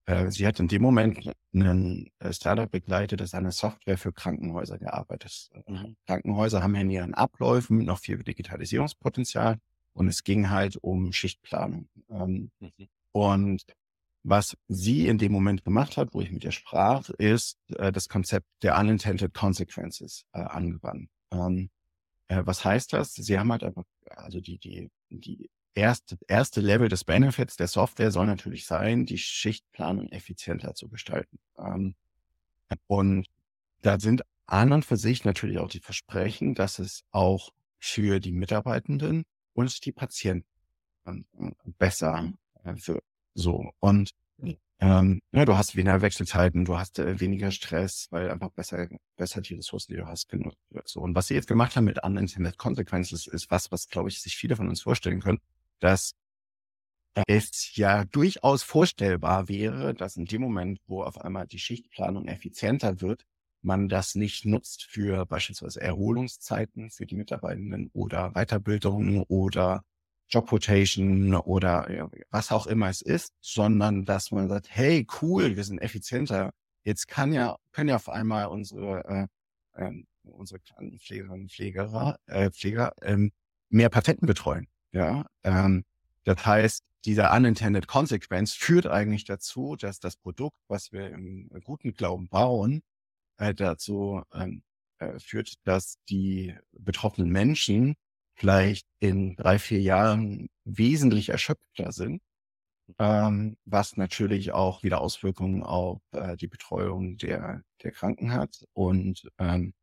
äh, sie hat in dem Moment einen äh, Startup begleitet, das eine Software für Krankenhäuser gearbeitet. Mhm. Krankenhäuser haben in ihren Abläufen noch viel Digitalisierungspotenzial und es ging halt um Schichtplanung. Ähm, mhm. Und was sie in dem Moment gemacht hat, wo ich mit ihr sprach, ist äh, das Konzept der Unintended Consequences äh, angewandt. Ähm, äh, was heißt das? Sie haben halt einfach, also die, die, die erste, erste Level des Benefits der Software soll natürlich sein, die Schichtplanung effizienter zu gestalten. Ähm, und da sind an und für sich natürlich auch die Versprechen, dass es auch für die Mitarbeitenden und die Patienten ähm, besser äh, für so. Und ähm, ja, du hast weniger Wechselzeiten, du hast äh, weniger Stress, weil einfach besser, besser die Ressourcen, die du hast, genutzt wird. So. Und was sie jetzt gemacht haben mit Unintended Consequences, ist was, was, glaube ich, sich viele von uns vorstellen können, dass es ja durchaus vorstellbar wäre, dass in dem Moment, wo auf einmal die Schichtplanung effizienter wird, man das nicht nutzt für beispielsweise Erholungszeiten für die Mitarbeitenden oder Weiterbildung oder Job Rotation oder was auch immer es ist, sondern dass man sagt, hey, cool, wir sind effizienter. Jetzt kann ja, können ja auf einmal unsere, äh, äh, unsere Krankenpflegerinnen und Pfleger, äh, Pfleger ähm, mehr Patienten betreuen. Ja, ähm, das heißt, dieser unintended consequence führt eigentlich dazu, dass das Produkt, was wir im guten Glauben bauen, äh, dazu ähm, äh, führt, dass die betroffenen Menschen vielleicht in drei, vier Jahren wesentlich erschöpfter sind, ähm, was natürlich auch wieder Auswirkungen auf äh, die Betreuung der, der Kranken hat. Und ähm,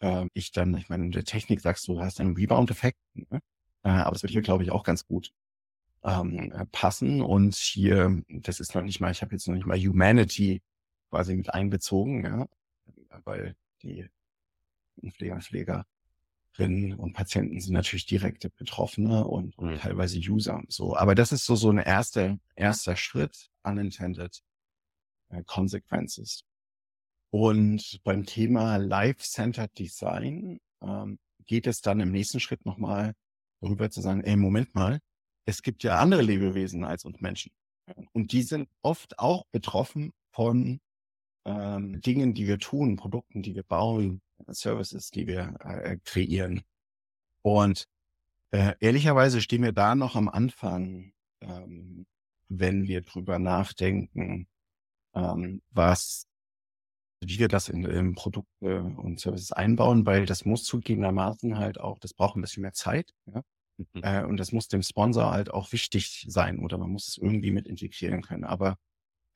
äh, ich dann, ich meine, in der Technik sagst du, du hast einen Rebound-Effekt, ne? Äh, aber es wird hier, glaube ich, auch ganz gut ähm, passen. Und hier, das ist noch nicht mal, ich habe jetzt noch nicht mal Humanity quasi mit einbezogen, ja, weil die Pfleger und Pflegerinnen und Patienten sind natürlich direkte Betroffene und, und mhm. teilweise User. So, aber das ist so so ein erster erster Schritt, unintended äh, consequences. Und beim Thema Life-Centered Design ähm, geht es dann im nächsten Schritt nochmal darüber zu sagen, ey, Moment mal, es gibt ja andere Lebewesen als uns Menschen. Und die sind oft auch betroffen von ähm, Dingen, die wir tun, Produkten, die wir bauen, Services, die wir äh, kreieren. Und äh, ehrlicherweise stehen wir da noch am Anfang, ähm, wenn wir drüber nachdenken, ähm, was, wie wir das in, in Produkte und Services einbauen, weil das muss zugegebenermaßen halt auch, das braucht ein bisschen mehr Zeit. Ja? Mhm. Äh, und das muss dem Sponsor halt auch wichtig sein oder man muss es irgendwie mit integrieren können. Aber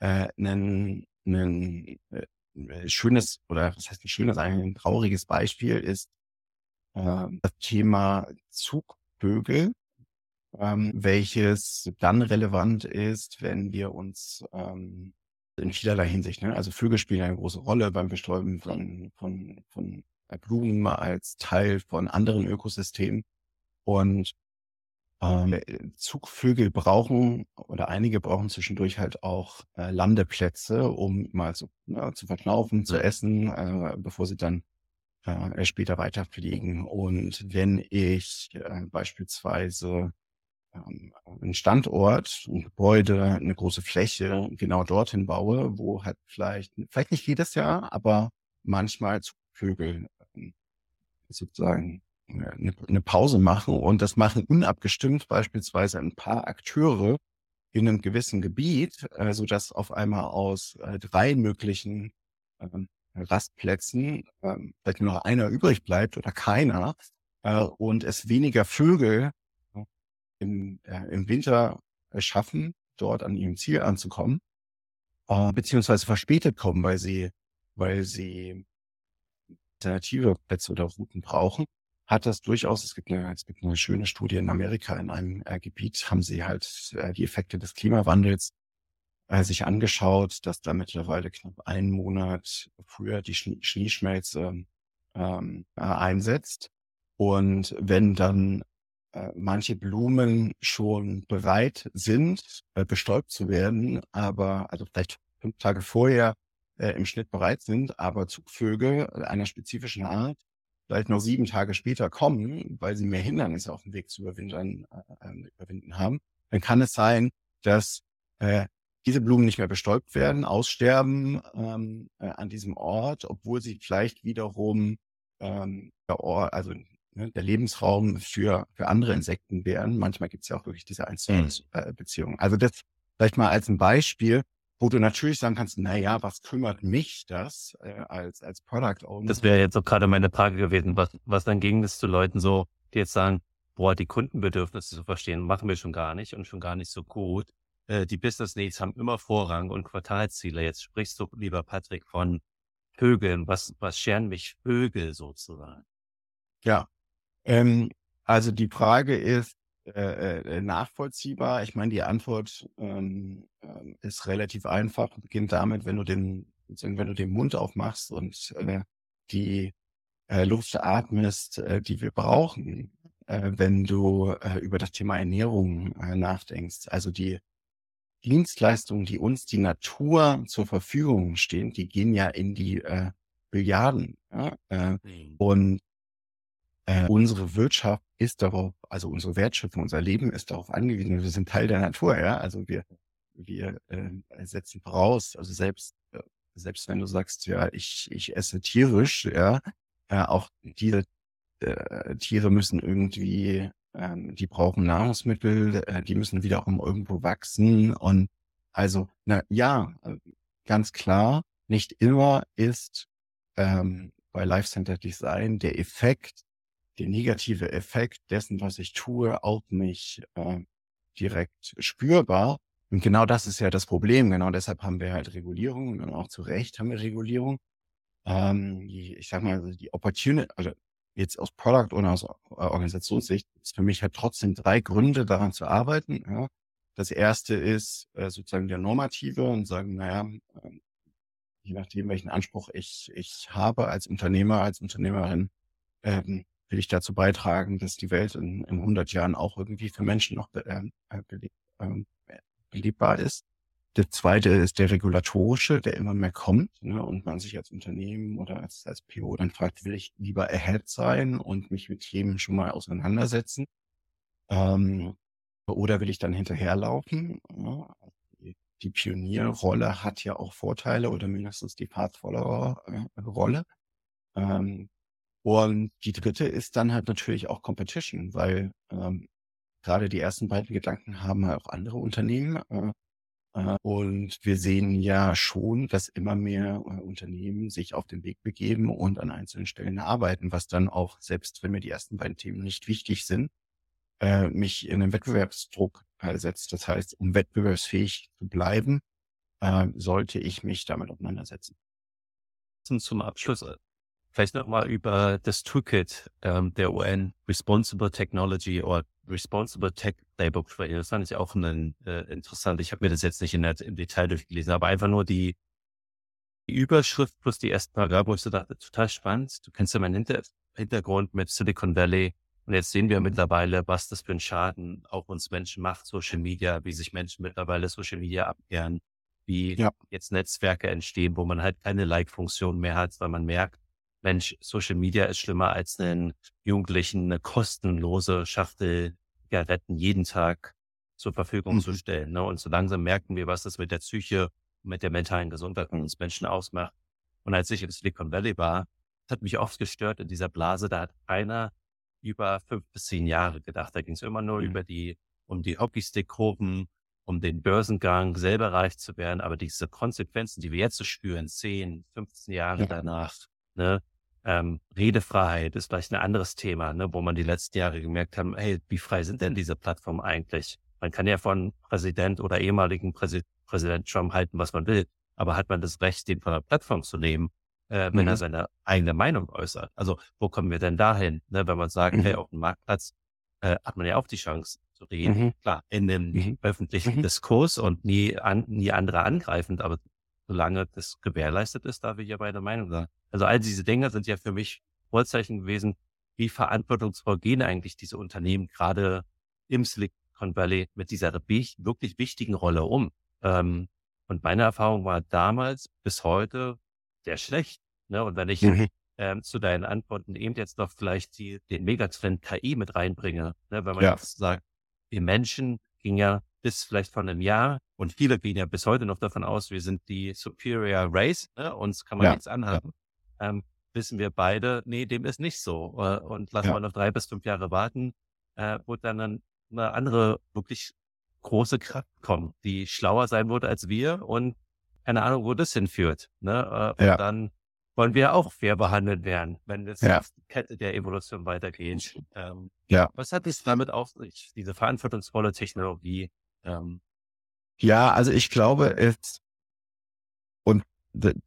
äh, ein ein äh, schönes oder was heißt ein schönes, eigentlich ein trauriges Beispiel ist äh, das Thema Zugvögel, ähm, welches dann relevant ist, wenn wir uns ähm, in vielerlei Hinsicht, ne? also Vögel spielen eine große Rolle beim Bestäuben von, von, von Blumen als Teil von anderen Ökosystemen. Und ähm, äh, Zugvögel brauchen oder einige brauchen zwischendurch halt auch äh, Landeplätze, um mal so ne, zu verknaufen, zu essen, äh, bevor sie dann äh, später weiterfliegen. Und wenn ich äh, beispielsweise ähm, einen Standort, ein Gebäude, eine große Fläche genau dorthin baue, wo halt vielleicht, vielleicht nicht jedes Jahr, aber manchmal Zugvögel äh, sozusagen eine, eine Pause machen und das machen unabgestimmt beispielsweise ein paar Akteure in einem gewissen Gebiet, äh, so dass auf einmal aus äh, drei möglichen ähm, Rastplätzen ähm, vielleicht nur einer übrig bleibt oder keiner äh, und es weniger Vögel im, äh, im Winter schaffen, dort an ihrem Ziel anzukommen, äh, beziehungsweise verspätet kommen, weil sie, weil sie alternative Plätze oder Routen brauchen hat das durchaus, es gibt eine, es gibt eine schöne Studie in Amerika, in einem äh, Gebiet haben sie halt äh, die Effekte des Klimawandels äh, sich angeschaut, dass da mittlerweile knapp einen Monat früher die Schnie Schneeschmelze ähm, äh, einsetzt. Und wenn dann äh, manche Blumen schon bereit sind, äh, bestäubt zu werden, aber also vielleicht fünf Tage vorher äh, im Schnitt bereit sind, aber Zugvögel einer spezifischen Art vielleicht noch sieben Tage später kommen, weil sie mehr Hindernisse auf dem Weg zu überwinden, äh, äh, überwinden haben, dann kann es sein, dass äh, diese Blumen nicht mehr bestäubt werden, aussterben ähm, äh, an diesem Ort, obwohl sie vielleicht wiederum ähm, der Ort, also ne, der Lebensraum für, für andere Insekten wären. Manchmal gibt es ja auch wirklich diese 1 zu 1 äh. Also das vielleicht mal als ein Beispiel, wo du natürlich sagen kannst, na ja, was kümmert mich das äh, als, als Product Owner? Das wäre jetzt auch gerade meine Frage gewesen. Was, was dann ging es zu Leuten so, die jetzt sagen, boah, die Kundenbedürfnisse zu verstehen, machen wir schon gar nicht und schon gar nicht so gut. Äh, die Business Needs haben immer Vorrang und Quartalsziele. Jetzt sprichst du, lieber Patrick, von Vögeln. Was, was scheren mich Vögel sozusagen? Ja, ähm, also die Frage ist, äh, äh, nachvollziehbar. Ich meine, die Antwort ähm, äh, ist relativ einfach. Beginnt damit, wenn du den, wenn du den Mund aufmachst und äh, die äh, Luft atmest, äh, die wir brauchen, äh, wenn du äh, über das Thema Ernährung äh, nachdenkst. Also die Dienstleistungen, die uns die Natur zur Verfügung stehen, die gehen ja in die äh, Billiarden. Ja? Äh, mhm. Und äh, unsere Wirtschaft ist darauf, also unsere Wertschöpfung, unser Leben ist darauf angewiesen. Wir sind Teil der Natur, ja. Also wir, wir äh, setzen voraus, also selbst, äh, selbst wenn du sagst, ja, ich, ich esse tierisch, ja, äh, auch diese äh, Tiere müssen irgendwie, ähm, die brauchen Nahrungsmittel, äh, die müssen wiederum irgendwo wachsen und also, na ja, äh, ganz klar, nicht immer ist ähm, bei Life Center Design der Effekt der negative Effekt dessen, was ich tue, auf mich äh, direkt spürbar. Und genau das ist ja das Problem. Genau deshalb haben wir halt Regulierung und auch zu Recht haben wir Regulierung. Ähm, die, ich sag mal, die Opportunity, also jetzt aus Product oder aus Organisationssicht ist für mich halt trotzdem drei Gründe daran zu arbeiten. Ja. Das erste ist äh, sozusagen der normative und sagen, naja, äh, je nachdem, welchen Anspruch ich, ich habe als Unternehmer, als Unternehmerin, ähm, will ich dazu beitragen, dass die Welt in, in 100 Jahren auch irgendwie für Menschen noch äh, belebt, äh, belebbar ist. Der zweite ist der regulatorische, der immer mehr kommt ne, und man sich als Unternehmen oder als, als PO dann fragt, will ich lieber ahead sein und mich mit Themen schon mal auseinandersetzen ähm, oder will ich dann hinterherlaufen? Ja, die Pionierrolle hat ja auch Vorteile oder mindestens die Path-Follower-Rolle. Ähm, und die dritte ist dann halt natürlich auch Competition, weil ähm, gerade die ersten beiden Gedanken haben halt auch andere Unternehmen. Äh, äh, und wir sehen ja schon, dass immer mehr äh, Unternehmen sich auf den Weg begeben und an einzelnen Stellen arbeiten, was dann auch, selbst wenn mir die ersten beiden Themen nicht wichtig sind, äh, mich in einen Wettbewerbsdruck äh, setzt. Das heißt, um wettbewerbsfähig zu bleiben, äh, sollte ich mich damit auseinandersetzen. Zum Abschluss Vielleicht nochmal über das Toolkit ähm, der UN, Responsible Technology oder Responsible Tech Playbook sprechen. Das fand ich auch einen, äh, interessant. Ich habe mir das jetzt nicht in der, im Detail durchgelesen, aber einfach nur die, die Überschrift plus die ersten Paragraphen, wo ich so dachte, total spannend. Du kennst ja meinen Hinter Hintergrund mit Silicon Valley. Und jetzt sehen wir mittlerweile, was das für einen Schaden auch uns Menschen macht, Social Media, wie sich Menschen mittlerweile Social Media abwehren, wie ja. jetzt Netzwerke entstehen, wo man halt keine Like-Funktion mehr hat, weil man merkt, Mensch, Social Media ist schlimmer als einen Jugendlichen eine kostenlose Schachtel Zigaretten jeden Tag zur Verfügung mhm. zu stellen. Ne? Und so langsam merken wir, was das mit der Psyche und mit der mentalen Gesundheit von uns Menschen ausmacht. Und als ich in Silicon Valley war, hat mich oft gestört in dieser Blase, da hat einer über fünf bis zehn Jahre gedacht. Da ging es immer nur mhm. über die, um die Hockeystick-Kurven, um den Börsengang, selber reich zu werden. Aber diese Konsequenzen, die wir jetzt so spüren, zehn, 15 Jahre ja. danach, Ne? Ähm, Redefreiheit ist vielleicht ein anderes Thema, ne? wo man die letzten Jahre gemerkt haben, hey, wie frei sind denn diese Plattformen eigentlich? Man kann ja von Präsident oder ehemaligen Präsi Präsident Trump halten, was man will, aber hat man das Recht, den von der Plattform zu nehmen? äh, wenn Mhm. er seine eigene Meinung äußert. Also wo kommen wir denn dahin? Ne, wenn man sagt, Mhm. hey, auf dem Marktplatz äh, hat man ja auch die Chance zu reden. Mhm. Klar, in dem Mhm. öffentlichen Mhm. Diskurs und nie, an, nie andere angreifend, aber solange das gewährleistet ist, darf ich ja meine Meinung sagen. Also all diese Dinge sind ja für mich Vorzeichen gewesen, wie verantwortungsvoll gehen eigentlich diese Unternehmen gerade im Silicon Valley mit dieser wirklich wichtigen Rolle um. Ähm, und meine Erfahrung war damals bis heute sehr schlecht. Ne? Und wenn ich Mhm. ähm, zu deinen Antworten eben jetzt noch vielleicht die, den Megatrend KI mit reinbringe. Ne? Wenn man Ja. jetzt sagt, wir Menschen gingen ja bis vielleicht von einem Jahr und viele gehen ja bis heute noch davon aus, wir sind die Superior Race, ne? uns kann man Ja, nichts anhaben. Ähm, wissen wir beide, nee, dem ist nicht so. Äh, Und lassen Ja. wir noch drei bis fünf Jahre warten, äh, wird dann eine andere, wirklich große Kraft kommen, die schlauer sein wird als wir und keine Ahnung, wo das hinführt. Ne? Äh, Und Ja. dann wollen wir auch fair behandelt werden, wenn jetzt Ja. die Kette der Evolution weitergeht. Ähm, Ja. Was hat es damit auf sich, diese verantwortungsvolle Technologie? Ähm, Ja, also ich glaube, es, und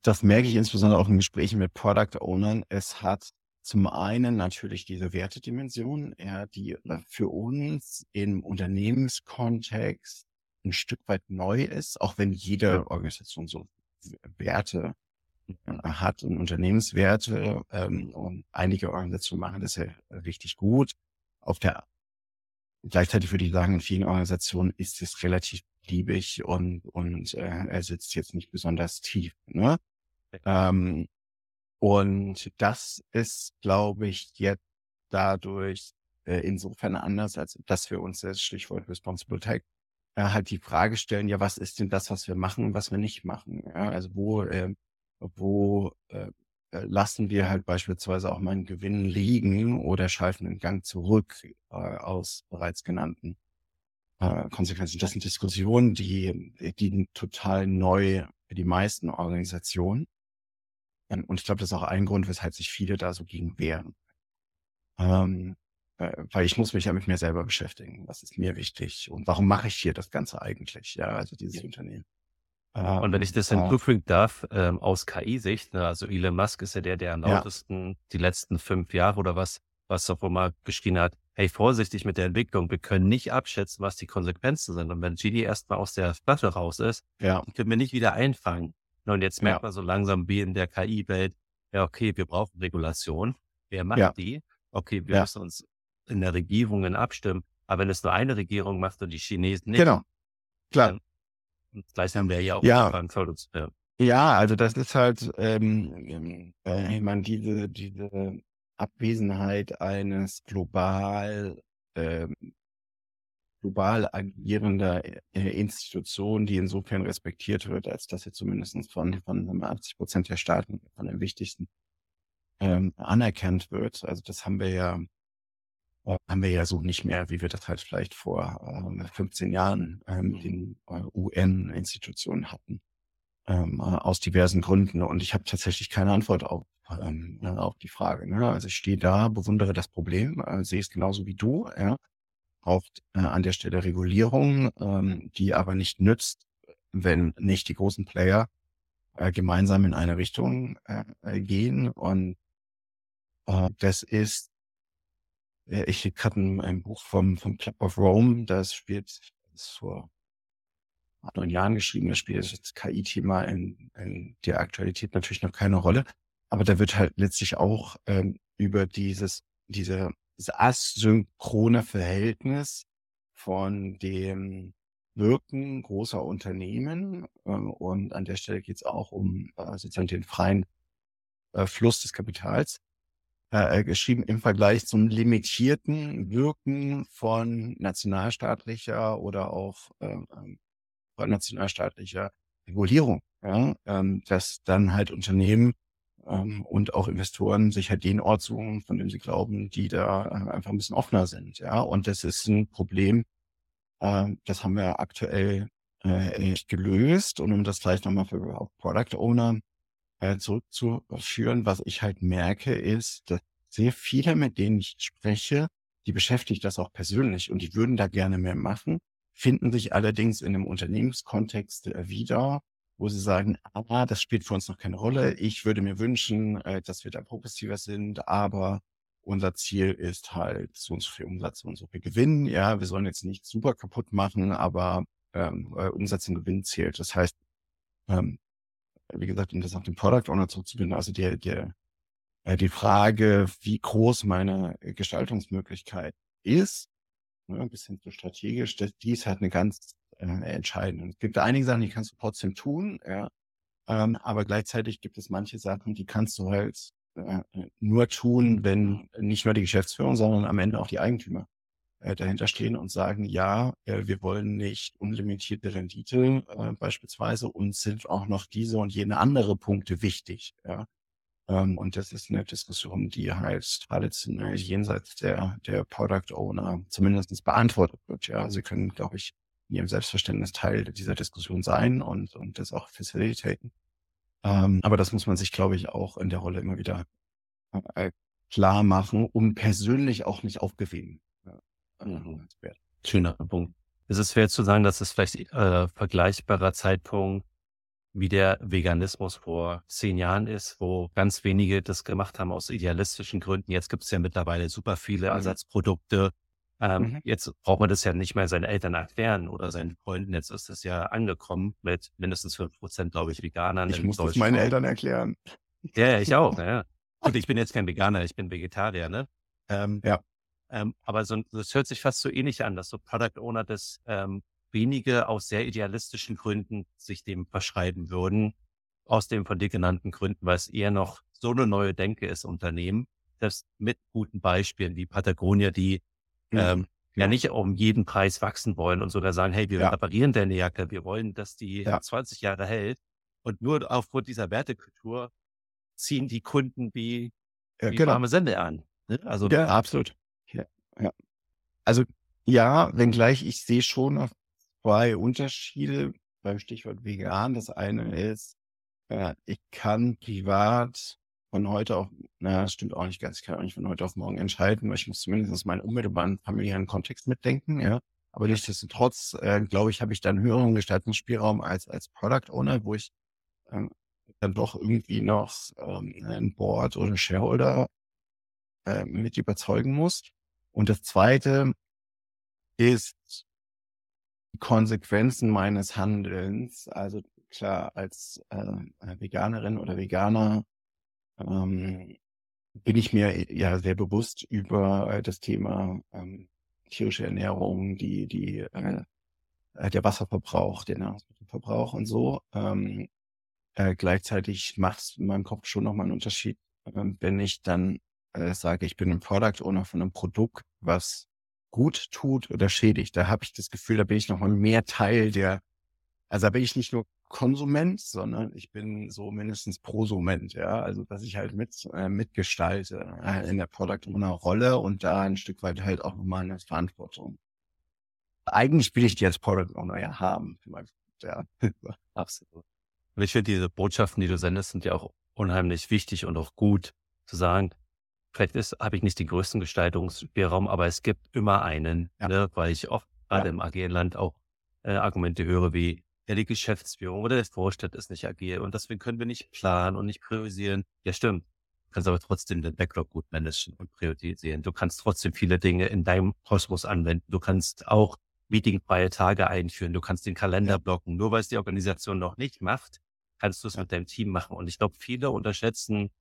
das merke ich insbesondere auch in Gesprächen mit Product Ownern, es hat zum einen natürlich diese Wertedimension, ja, die für uns im Unternehmenskontext ein Stück weit neu ist, auch wenn jede. Organisation so Werte äh, hat und Unternehmenswerte ähm, und einige Organisationen machen das ja richtig gut. Auf der gleichzeitig würde ich sagen, in vielen Organisationen ist es relativ liebig und und äh, er sitzt jetzt nicht besonders tief. Ne? Ähm, und das ist, glaube ich, jetzt dadurch äh, insofern anders, als dass wir uns das Stichwort Responsible Tech äh, halt die Frage stellen, ja, was ist denn das, was wir machen und was wir nicht machen? Ja, also wo, äh, wo äh, lassen wir halt beispielsweise auch mal einen Gewinn liegen oder schalten einen Gang zurück äh, aus bereits genannten äh, Konsequenzen. Das sind Diskussionen, die, die total neu für die meisten Organisationen. Ähm, Und ich glaube, das ist auch ein Grund, weshalb sich viele da so gegen wehren. Ähm, äh, weil ich muss mich ja mit mir selber beschäftigen. Was ist mir wichtig? Und warum mache ich hier das Ganze eigentlich? Ja, also dieses Unternehmen. Und wenn ich das Ähm, hinzufügen darf, ähm, aus KI-Sicht, ne, also Elon Musk ist ja der, der am Ja. lautesten die letzten fünf Jahre oder was, was auch immer geschrien hat, hey, vorsichtig mit der Entwicklung, wir können nicht abschätzen, was die Konsequenzen sind. Und wenn Genie erstmal aus der Flasche raus ist, ja, können wir nicht wieder einfangen. Und jetzt merkt Ja. man so langsam wie in der KI-Welt, ja, okay, wir brauchen Regulation. Wer macht Ja. die? Okay, wir müssen uns in der Regierungen abstimmen. Aber wenn es nur eine Regierung macht und die Chinesen nicht, genau. Klar. dann gleich haben wir ja auch Ja. Ja. Ja, also das ist halt, ähm, äh, ich meine, diese, diese Abwesenheit eines global, ähm, global agierender äh, Institution, die insofern respektiert wird, als dass sie zumindest von, von 80 Prozent der Staaten, von den wichtigsten, ähm, anerkannt wird. Also das haben wir ja, äh, haben wir ja so nicht mehr, wie wir das halt vielleicht vor ähm, 15 Jahren ähm, mit den äh, UN-Institutionen hatten ähm, äh, aus diversen Gründen. Und ich habe tatsächlich keine Antwort auf, ähm, äh, auf die Frage. Ne? Also ich stehe da, bewundere das Problem, äh, sehe es genauso wie du. Ja? Braucht äh, an der Stelle Regulierung, ähm, die aber nicht nützt, wenn nicht die großen Player äh, gemeinsam in eine Richtung äh, gehen. Und äh, das ist, äh, ich lese gerade ein, ein Buch vom, vom Club of Rome, das spielt ist vor neun Jahren geschrieben, das spielt das KI-Thema in, in der Aktualität natürlich noch keine Rolle. Aber da wird halt letztlich auch ähm, über dieses, diese, dieses asynchrone Verhältnis von dem Wirken großer Unternehmen ähm, und an der Stelle geht es auch um äh, sozusagen den freien äh, Fluss des Kapitals äh, geschrieben im Vergleich zum limitierten Wirken von nationalstaatlicher oder auch ähm, von nationalstaatlicher Regulierung, ja, ähm, dass dann halt Unternehmen ähm, und auch Investoren sich halt den Ort suchen, von dem sie glauben, die da äh, einfach ein bisschen offener sind, ja, und das ist ein Problem, äh, das haben wir aktuell äh, nicht gelöst. Und um das vielleicht nochmal für auch Product Owner äh, zurückzuführen, was ich halt merke, ist, dass sehr viele, mit denen ich spreche, die beschäftigt das auch persönlich und die würden da gerne mehr machen, finden sich allerdings in einem Unternehmenskontext äh, wieder, wo sie sagen, ah, das spielt für uns noch keine Rolle. Ich würde mir wünschen, äh, dass wir da progressiver sind, aber unser Ziel ist halt so und so viel Umsatz, und so viel Gewinn. Ja, wir sollen jetzt nicht super kaputt machen, aber ähm, äh, Umsatz und Gewinn zählt. Das heißt, ähm, wie gesagt, um das auf den Product Owner zurückzubinden, also der, äh, die Frage, wie groß meine Gestaltungsmöglichkeit ist, ne, ein bisschen zu strategisch, die ist halt eine ganz äh, entscheidende. Es gibt einige Sachen, die kannst du trotzdem tun, ja, ähm, aber gleichzeitig gibt es manche Sachen, die kannst du halt äh, nur tun, wenn nicht nur die Geschäftsführung, sondern am Ende auch die Eigentümer äh, dahinter stehen und sagen, ja, äh, wir wollen nicht unlimitierte Rendite äh, beispielsweise, uns sind auch noch diese und jene andere Punkte wichtig. Ja. Ähm, und das ist eine Diskussion, die halt traditionell jenseits der, der Product Owner zumindest beantwortet wird. Ja, sie können, glaube ich, in ihrem Selbstverständnis Teil dieser Diskussion sein und, und das auch facilitaten. Ähm, aber das muss man sich, glaube ich, auch in der Rolle immer wieder äh, klar machen, um persönlich auch nicht aufgewiegen Mhm. Schöner Punkt. Es ist schwer zu sagen, dass es vielleicht äh, vergleichbarer Zeitpunkt wie der Veganismus vor zehn Jahren ist, wo ganz wenige das gemacht haben aus idealistischen Gründen. Jetzt gibt es ja mittlerweile super viele mhm. Ersatzprodukte. Ähm, mhm. Jetzt braucht man das ja nicht mehr seinen Eltern erklären oder seinen Freunden. Jetzt ist es ja angekommen mit mindestens fünf Prozent, glaube ich, Veganern. Ich muss das meinen Eltern erklären. Ja, ich auch. Ja. Gut, ich bin jetzt kein Veganer, ich bin Vegetarier. Ne? Ähm, ja. Ähm, aber so, das hört sich fast so ähnlich an, dass so Product Owner das ähm, wenige aus sehr idealistischen Gründen sich dem verschreiben würden, aus den von dir genannten Gründen, weil es eher noch so eine neue Denke ist, Unternehmen, das mit guten Beispielen wie Patagonia, die mhm. ähm, ja. ja nicht um jeden Preis wachsen wollen und sogar sagen, hey, wir ja. reparieren deine Jacke, wir wollen, dass die ja. 20 Jahre hält. Und nur aufgrund dieser Wertekultur ziehen die Kunden wie, wie genau. warme Sende an. Ne? Also ja, absolut. Ja, ja. Also ja, wenngleich ich sehe schon noch zwei Unterschiede beim Stichwort vegan. Das eine ist, äh, ich kann privat von heute auf, na, das stimmt auch nicht ganz, ich kann auch nicht von heute auf morgen entscheiden, weil ich muss zumindest meinen unmittelbaren familiären Kontext mitdenken, ja. Aber nichtsdestotrotz, äh, glaube ich, habe ich dann höheren Gestaltungsspielraum als, als Product Owner, wo ich äh, dann doch irgendwie noch ähm, ein Board oder Shareholder äh, mit überzeugen muss. Und das zweite ist Konsequenzen meines Handelns. Also klar, als äh, Veganerin oder Veganer ähm, bin ich mir ja sehr bewusst über äh, das Thema ähm, tierische Ernährung, die, die, äh, äh der Wasserverbrauch, der Nahrungsmittelverbrauch und so. Ähm, äh, gleichzeitig macht es in meinem Kopf schon nochmal einen Unterschied, äh, wenn ich dann äh, sage, ich bin ein Product Owner von einem Produkt, was gut tut oder schädigt. Da habe ich das Gefühl, da bin ich nochmal mehr Teil der, also da bin ich nicht nur Konsument, sondern ich bin so mindestens Prosument, ja, also dass ich halt mit äh, mitgestalte äh, in der Product Owner Rolle und da ein Stück weit halt auch nochmal eine Verantwortung. Eigentlich will ich die als Product Owner ja haben, ja. Absolut. Und ich finde diese Botschaften, die du sendest, sind ja auch unheimlich wichtig und auch gut zu sagen, vielleicht ist, habe ich nicht den größten Gestaltungsspielraum, aber es gibt immer einen, ja. ne, weil ich oft gerade ja. im agilen Land auch äh, Argumente höre wie, ja, die Geschäftsführung oder der Vorstand ist nicht agil und deswegen können wir nicht planen und nicht priorisieren. Ja, stimmt. Du kannst aber trotzdem den Backlog gut managen und priorisieren. Du kannst trotzdem viele Dinge in deinem Kosmos anwenden. Du kannst auch meetingfreie Tage einführen. Du kannst den Kalender blocken. Nur weil es die Organisation noch nicht macht, kannst du es mit deinem Team machen. Und ich glaube, viele unterschätzen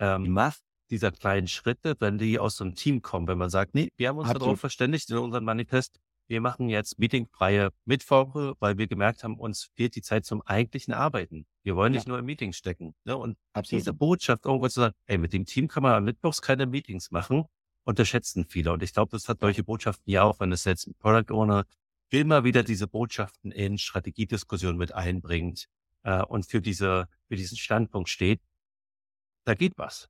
ähm, die Macht dieser kleinen Schritte, wenn die aus so einem Team kommen, wenn man sagt, nee, wir haben uns darauf verständigt in unserem Manifest, wir machen jetzt meetingfreie Mittwoche, weil wir gemerkt haben, uns fehlt die Zeit zum eigentlichen Arbeiten. Wir wollen nicht ja. nur im Meeting stecken. Ne? Und Absolut. diese Botschaft irgendwo zu sagen, ey, mit dem Team kann man am Mittwochs keine Meetings machen, unterschätzen viele. Und ich glaube, das hat solche Botschaften ja auch, wenn es jetzt ein Product Owner mal wieder diese Botschaften in Strategiediskussionen mit einbringt äh, und für diese für diesen Standpunkt steht, da geht was.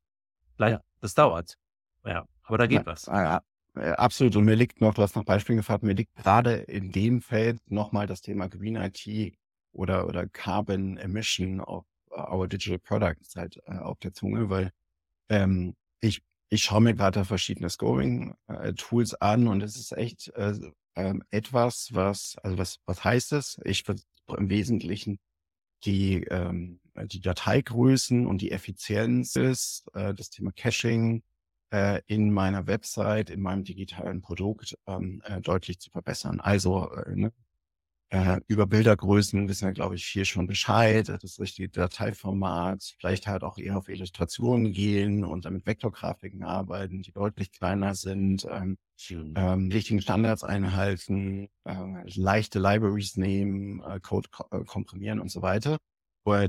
Ja. Das dauert. Ja, aber da geht ja, was. Ja, absolut. Und mir liegt noch, du hast noch Beispiele gefragt, mir liegt gerade in dem Feld nochmal das Thema Green IT oder, oder Carbon Emission of our digital products halt äh, auf der Zunge, weil ähm, ich, ich schaue mir gerade verschiedene Scoring-Tools äh, an und es ist echt äh, äh, etwas, was, also was, was heißt es? Ich würde im Wesentlichen die, ähm, die Dateigrößen und die Effizienz ist, äh, das Thema Caching äh, in meiner Website, in meinem digitalen Produkt ähm, äh, deutlich zu verbessern. Also äh, ne, äh, über Bildergrößen wissen wir, glaube ich, viel schon Bescheid. Das richtige Dateiformat, vielleicht halt auch eher auf Illustrationen gehen und damit Vektorgrafiken arbeiten, die deutlich kleiner sind, ähm, ähm, richtigen Standards einhalten, äh, leichte Libraries nehmen, äh, Code ko äh, komprimieren und so weiter.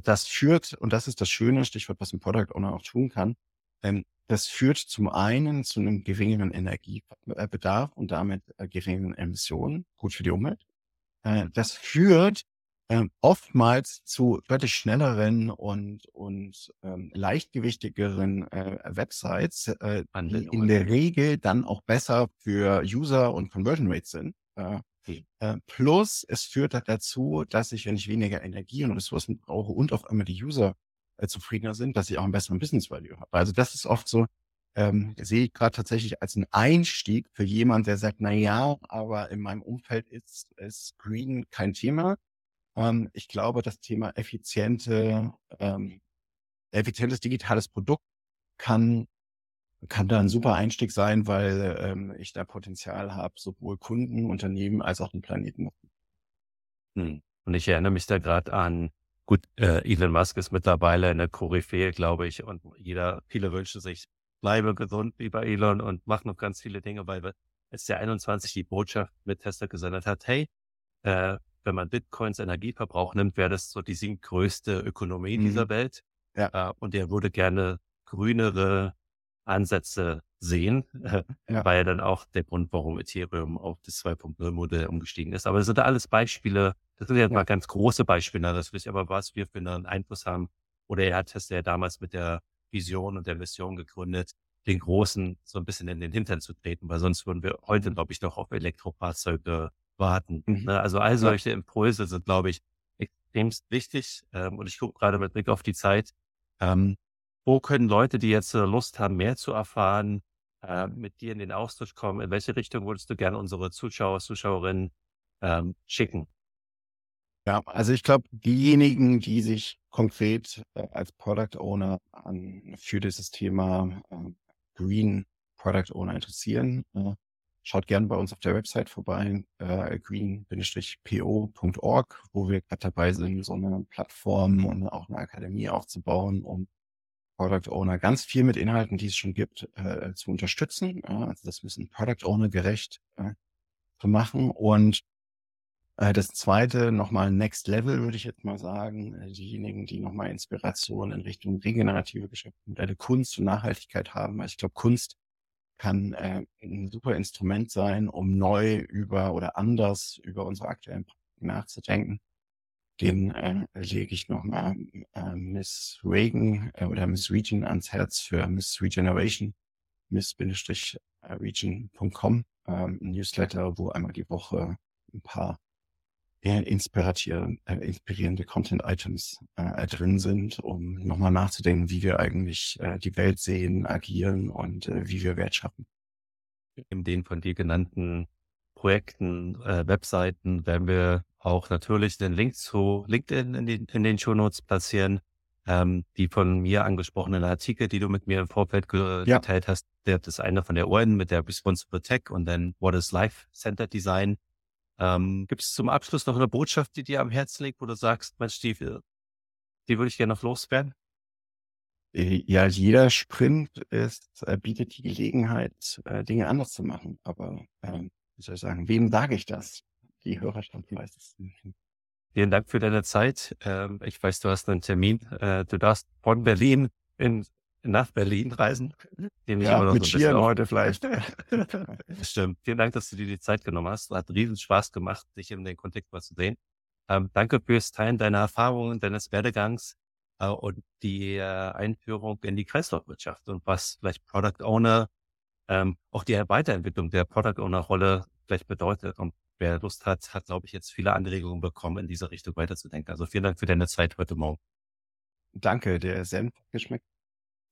Das führt, und das ist das Schöne, Stichwort, was ein Product Owner auch tun kann, ähm, das führt zum einen zu einem geringeren Energiebedarf und damit äh, geringeren Emissionen, gut für die Umwelt. Äh, das führt ähm, oftmals zu deutlich schnelleren und, und ähm, leichtgewichtigeren äh, Websites, äh, die in der Regel dann auch besser für User und Conversion Rates sind. Äh, äh, plus es führt dazu, dass ich, wenn ich weniger Energie und Ressourcen brauche und auf einmal die User äh, zufriedener sind, dass ich auch einen besseren Business Value habe. Also das ist oft so, ähm, sehe ich gerade tatsächlich als einen Einstieg für jemand, der sagt, na ja, aber in meinem Umfeld ist, ist Green kein Thema. Ähm, ich glaube, das Thema effiziente, ähm, effizientes digitales Produkt kann kann da ein super Einstieg sein, weil ähm, ich da Potenzial habe, sowohl Kunden, Unternehmen als auch den Planeten. Hm. Und ich erinnere mich da gerade an, gut, äh, Elon Musk ist mittlerweile eine Koryphäe, glaube ich, und jeder, viele wünschen sich, bleibe gesund wie bei Elon und mach noch ganz viele Dinge, weil es der 21 die Botschaft mit Tesla gesendet hat, hey, äh, wenn man Bitcoins Energieverbrauch nimmt, wäre das so die siebtgrößte Ökonomie mhm. dieser Welt. Ja. Äh, und er würde gerne grünere Ansätze sehen, äh, ja. weil dann auch der Grund, warum Ethereum auf das 2.0 Modell umgestiegen ist. Aber das sind alles Beispiele, das sind jetzt ja. mal ganz große Beispiele, das ist aber was wir für einen Einfluss haben. Oder er hat Tesla ja damals mit der Vision und der Mission gegründet, den Großen so ein bisschen in den Hintern zu treten, weil sonst würden wir heute, glaube ich, noch auf Elektrofahrzeuge warten. Mhm. Ne? Also all solche Impulse sind, glaube ich, extremst wichtig. Ähm, und ich gucke gerade mit Blick auf die Zeit, ähm, wo können Leute, die jetzt Lust haben, mehr zu erfahren, äh, mit dir in den Austausch kommen? In welche Richtung würdest du gerne unsere Zuschauer, Zuschauerinnen ähm, schicken? Ja, also ich glaube, diejenigen, die sich konkret äh, als Product Owner an, für dieses Thema äh, Green Product Owner interessieren, äh, schaut gerne bei uns auf der Website vorbei, äh, green-po.org, wo wir gerade dabei sind, so eine Plattform und auch eine Akademie aufzubauen, um Product Owner ganz viel mit Inhalten, die es schon gibt, äh, zu unterstützen. Also das müssen Product Owner gerecht äh, zu machen und das zweite, nochmal Next Level, würde ich jetzt mal sagen. Äh, diejenigen, die nochmal Inspiration in Richtung regenerative Geschäftsmodelle, Kunst und Nachhaltigkeit haben. Also ich glaube, Kunst kann äh, ein super Instrument sein, um neu über oder anders über unsere aktuellen Praktiken nachzudenken. Den äh, lege ich nochmal äh, Miss Reagan äh, oder Miss Region ans Herz für Miss Regeneration, miss-region.com, ähm, Newsletter, wo einmal die Woche ein paar inspirierende, äh, inspirierende Content-Items äh, drin sind, um nochmal nachzudenken, wie wir eigentlich äh, die Welt sehen, agieren und äh, wie wir Wert schaffen. In den von dir genannten Projekten, äh, Webseiten werden wir auch natürlich den Link zu LinkedIn in den, in den Show Notes platzieren. Ähm, die von mir angesprochenen Artikel, die du mit mir im Vorfeld geteilt ja. hast, der ist einer von der UN mit der Responsible Tech und dann What is Life Center Design ähm, Gibt es zum Abschluss noch eine Botschaft, die dir am Herzen liegt, wo du sagst, mein Stiefel, die würde ich gerne noch loswerden? Äh, ja, jeder Sprint ist, äh, bietet die Gelegenheit, äh, Dinge anders zu machen. Aber ähm, wie soll ich sagen, wem sage ich das? Die Hörerschaft weiß es. Vielen Dank für deine Zeit. Ähm, ich weiß, du hast einen Termin. Äh, du darfst von Berlin in nach Berlin reisen. Den ja, mit so Skiern heute vielleicht. Stimmt. Vielen Dank, dass du dir die Zeit genommen hast. Hat riesen Spaß gemacht, dich in den Kontext mal zu sehen. Ähm, danke fürs Teilen deiner Erfahrungen, deines Werdegangs äh, und die äh, Einführung in die Kreislaufwirtschaft und was vielleicht Product Owner, ähm, auch die Weiterentwicklung der Product Owner Rolle vielleicht bedeutet. Und wer Lust hat, hat, glaube ich, jetzt viele Anregungen bekommen, in diese Richtung weiterzudenken. Also vielen Dank für deine Zeit heute Morgen. Danke, der Senf geschmeckt.